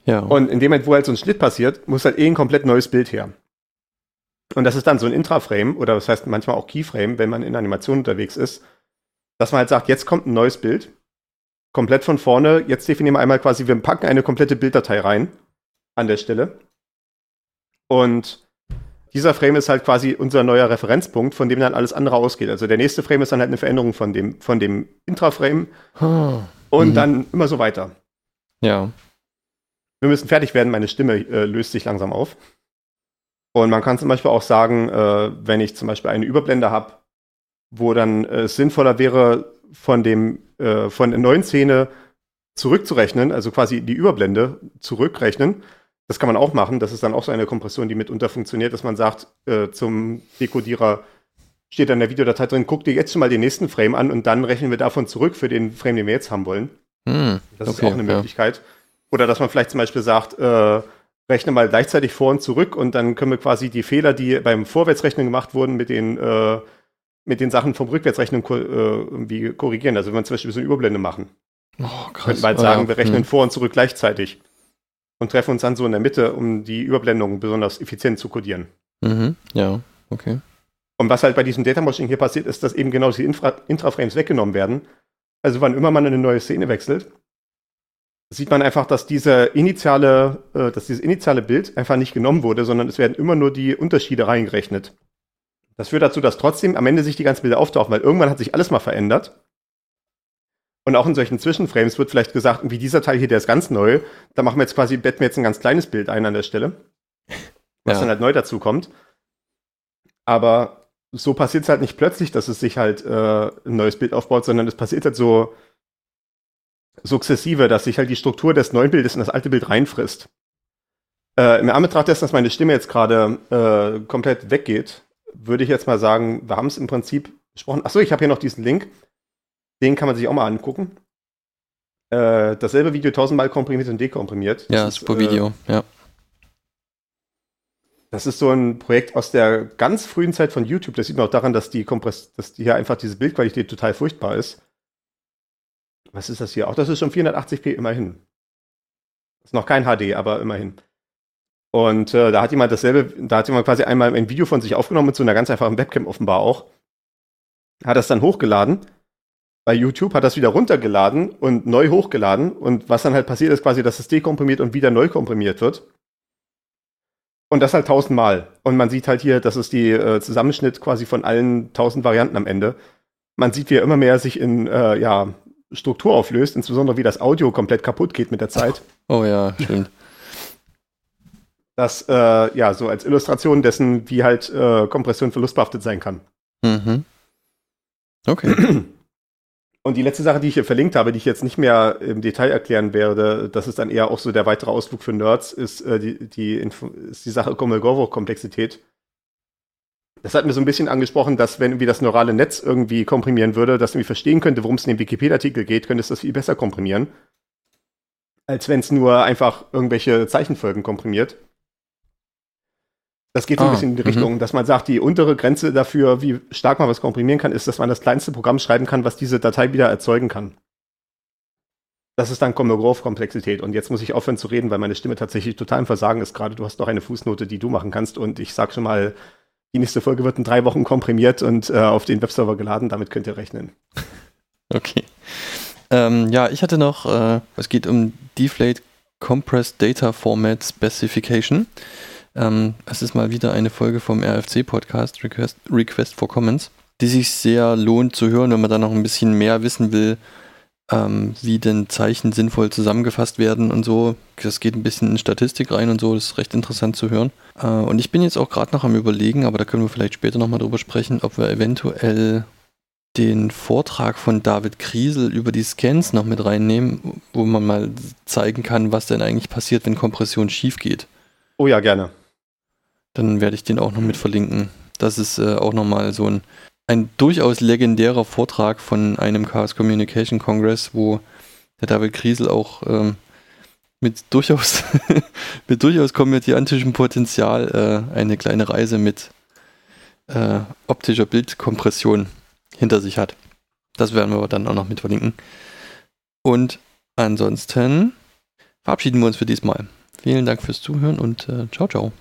Ja. Und in dem Moment, wo halt so ein Schnitt passiert, muss halt eh ein komplett neues Bild her. Und das ist dann so ein Intraframe oder das heißt manchmal auch Keyframe, wenn man in Animation unterwegs ist, dass man halt sagt, jetzt kommt ein neues Bild, komplett von vorne, jetzt definieren wir einmal quasi, wir packen eine komplette Bilddatei rein an der Stelle und dieser Frame ist halt quasi unser neuer Referenzpunkt, von dem dann alles andere ausgeht. Also der nächste Frame ist dann halt eine Veränderung von dem, von dem Intraframe oh. und mhm. dann immer so weiter. Ja. Wir müssen fertig werden, meine Stimme äh, löst sich langsam auf. Und man kann zum Beispiel auch sagen, äh, wenn ich zum Beispiel eine Überblende habe, wo dann äh, es sinnvoller wäre, von dem, äh, von der neuen Szene zurückzurechnen, also quasi die Überblende zurückrechnen, das kann man auch machen. Das ist dann auch so eine Kompression, die mitunter funktioniert, dass man sagt äh, zum Dekodierer, steht dann in der Videodatei drin, guck dir jetzt schon mal den nächsten Frame an und dann rechnen wir davon zurück für den Frame, den wir jetzt haben wollen. Hm, das okay, ist auch eine ja. Möglichkeit. Oder dass man vielleicht zum Beispiel sagt, äh, rechne mal gleichzeitig vor und zurück und dann können wir quasi die Fehler, die beim Vorwärtsrechnen gemacht wurden, mit den, äh, mit den Sachen vom Rückwärtsrechnen ko äh, irgendwie korrigieren. Also wenn wir zum Beispiel so eine Überblende machen. Oh, krass. Könnten wir halt sagen, oh, wir rechnen hm. vor und zurück gleichzeitig und treffen uns dann so in der Mitte, um die Überblendung besonders effizient zu codieren. Mhm, ja, okay. Und was halt bei diesem Data Moshing hier passiert, ist, dass eben genau die Infra Intraframes weggenommen werden. Also wann immer man eine neue Szene wechselt, sieht man einfach, dass diese initiale, äh, dass dieses initiale Bild einfach nicht genommen wurde, sondern es werden immer nur die Unterschiede reingerechnet. Das führt dazu, dass trotzdem am Ende sich die ganzen Bilder auftauchen, weil irgendwann hat sich alles mal verändert. Und auch in solchen Zwischenframes wird vielleicht gesagt, wie dieser Teil hier, der ist ganz neu. Da machen wir jetzt quasi, betten wir jetzt ein ganz kleines Bild ein an der Stelle. Was ja. dann halt neu dazu kommt. Aber so passiert es halt nicht plötzlich, dass es sich halt äh, ein neues Bild aufbaut, sondern es passiert halt so sukzessive, dass sich halt die Struktur des neuen Bildes in das alte Bild reinfrisst. Äh, Im Anbetracht dessen, dass meine Stimme jetzt gerade äh, komplett weggeht, würde ich jetzt mal sagen, wir haben es im Prinzip besprochen. Achso, ich habe hier noch diesen Link. Den kann man sich auch mal angucken. Äh, dasselbe Video tausendmal komprimiert und dekomprimiert. Ja, das super Video, äh, ja. Das ist so ein Projekt aus der ganz frühen Zeit von YouTube. Das sieht man auch daran, dass die Kompress dass die hier einfach diese Bildqualität total furchtbar ist. Was ist das hier? Auch das ist schon 480p immerhin. Ist noch kein HD, aber immerhin. Und äh, da hat jemand dasselbe, da hat jemand quasi einmal ein Video von sich aufgenommen mit so einer ganz einfachen Webcam offenbar auch. Hat das dann hochgeladen bei YouTube, hat das wieder runtergeladen und neu hochgeladen. Und was dann halt passiert ist quasi, dass es dekomprimiert und wieder neu komprimiert wird. Und das halt tausendmal. Und man sieht halt hier, das ist die äh, Zusammenschnitt quasi von allen tausend Varianten am Ende. Man sieht, wie er immer mehr sich in äh, ja, Struktur auflöst, insbesondere wie das Audio komplett kaputt geht mit der Zeit. Oh ja, stimmt. Das, äh, ja, so als Illustration dessen, wie halt äh, Kompression verlustbehaftet sein kann. Mhm. Okay. Und die letzte Sache, die ich hier verlinkt habe, die ich jetzt nicht mehr im Detail erklären werde, das ist dann eher auch so der weitere Ausflug für Nerds, ist, äh, die, die, ist die Sache Kolmogorov-Komplexität. Das hat mir so ein bisschen angesprochen, dass wenn irgendwie das neurale Netz irgendwie komprimieren würde, dass irgendwie verstehen könnte, worum es in dem Wikipedia-Artikel geht, könnte es das viel besser komprimieren. als wenn es nur einfach irgendwelche Zeichenfolgen komprimiert. Das geht so ein Ah, bisschen in die mhm. Richtung, dass man sagt, die untere Grenze dafür, wie stark man was komprimieren kann, ist, dass man das kleinste Programm schreiben kann, was diese Datei wieder erzeugen kann. Das ist dann Komplexität. Und jetzt muss ich aufhören zu reden, weil meine Stimme tatsächlich total im Versagen ist gerade. Du hast noch eine Fußnote, die du machen kannst. Und ich sag schon mal, die nächste Folge wird in drei Wochen komprimiert und äh, auf den Webserver geladen. Damit könnt ihr rechnen. Okay. Ähm, ja, ich hatte noch, äh, es geht um Deflate Compressed Data Format Specification. Ähm, es ist mal wieder eine Folge vom RFC-Podcast Request, Request for Comments, die sich sehr lohnt zu hören, wenn man da noch ein bisschen mehr wissen will, ähm, wie denn Zeichen sinnvoll zusammengefasst werden und so. Das geht ein bisschen in Statistik rein und so, das ist recht interessant zu hören. Äh, und ich bin jetzt auch gerade noch am überlegen, aber da können wir vielleicht später nochmal drüber sprechen, ob wir eventuell den Vortrag von David Kriesel über die Scans noch mit reinnehmen, wo man mal zeigen kann, was denn eigentlich passiert, wenn Kompression schief geht. Oh ja, gerne. Dann werde ich den auch noch mit verlinken. Das ist äh, auch nochmal so ein, ein durchaus legendärer Vortrag von einem Chaos Communication Congress, wo der David Kriesel auch ähm, mit durchaus mit durchaus komödiantischem Potenzial äh, eine kleine Reise mit äh, optischer Bildkompression hinter sich hat. Das werden wir dann auch noch mit verlinken. Und ansonsten verabschieden wir uns für diesmal. Vielen Dank fürs Zuhören und äh, ciao, ciao.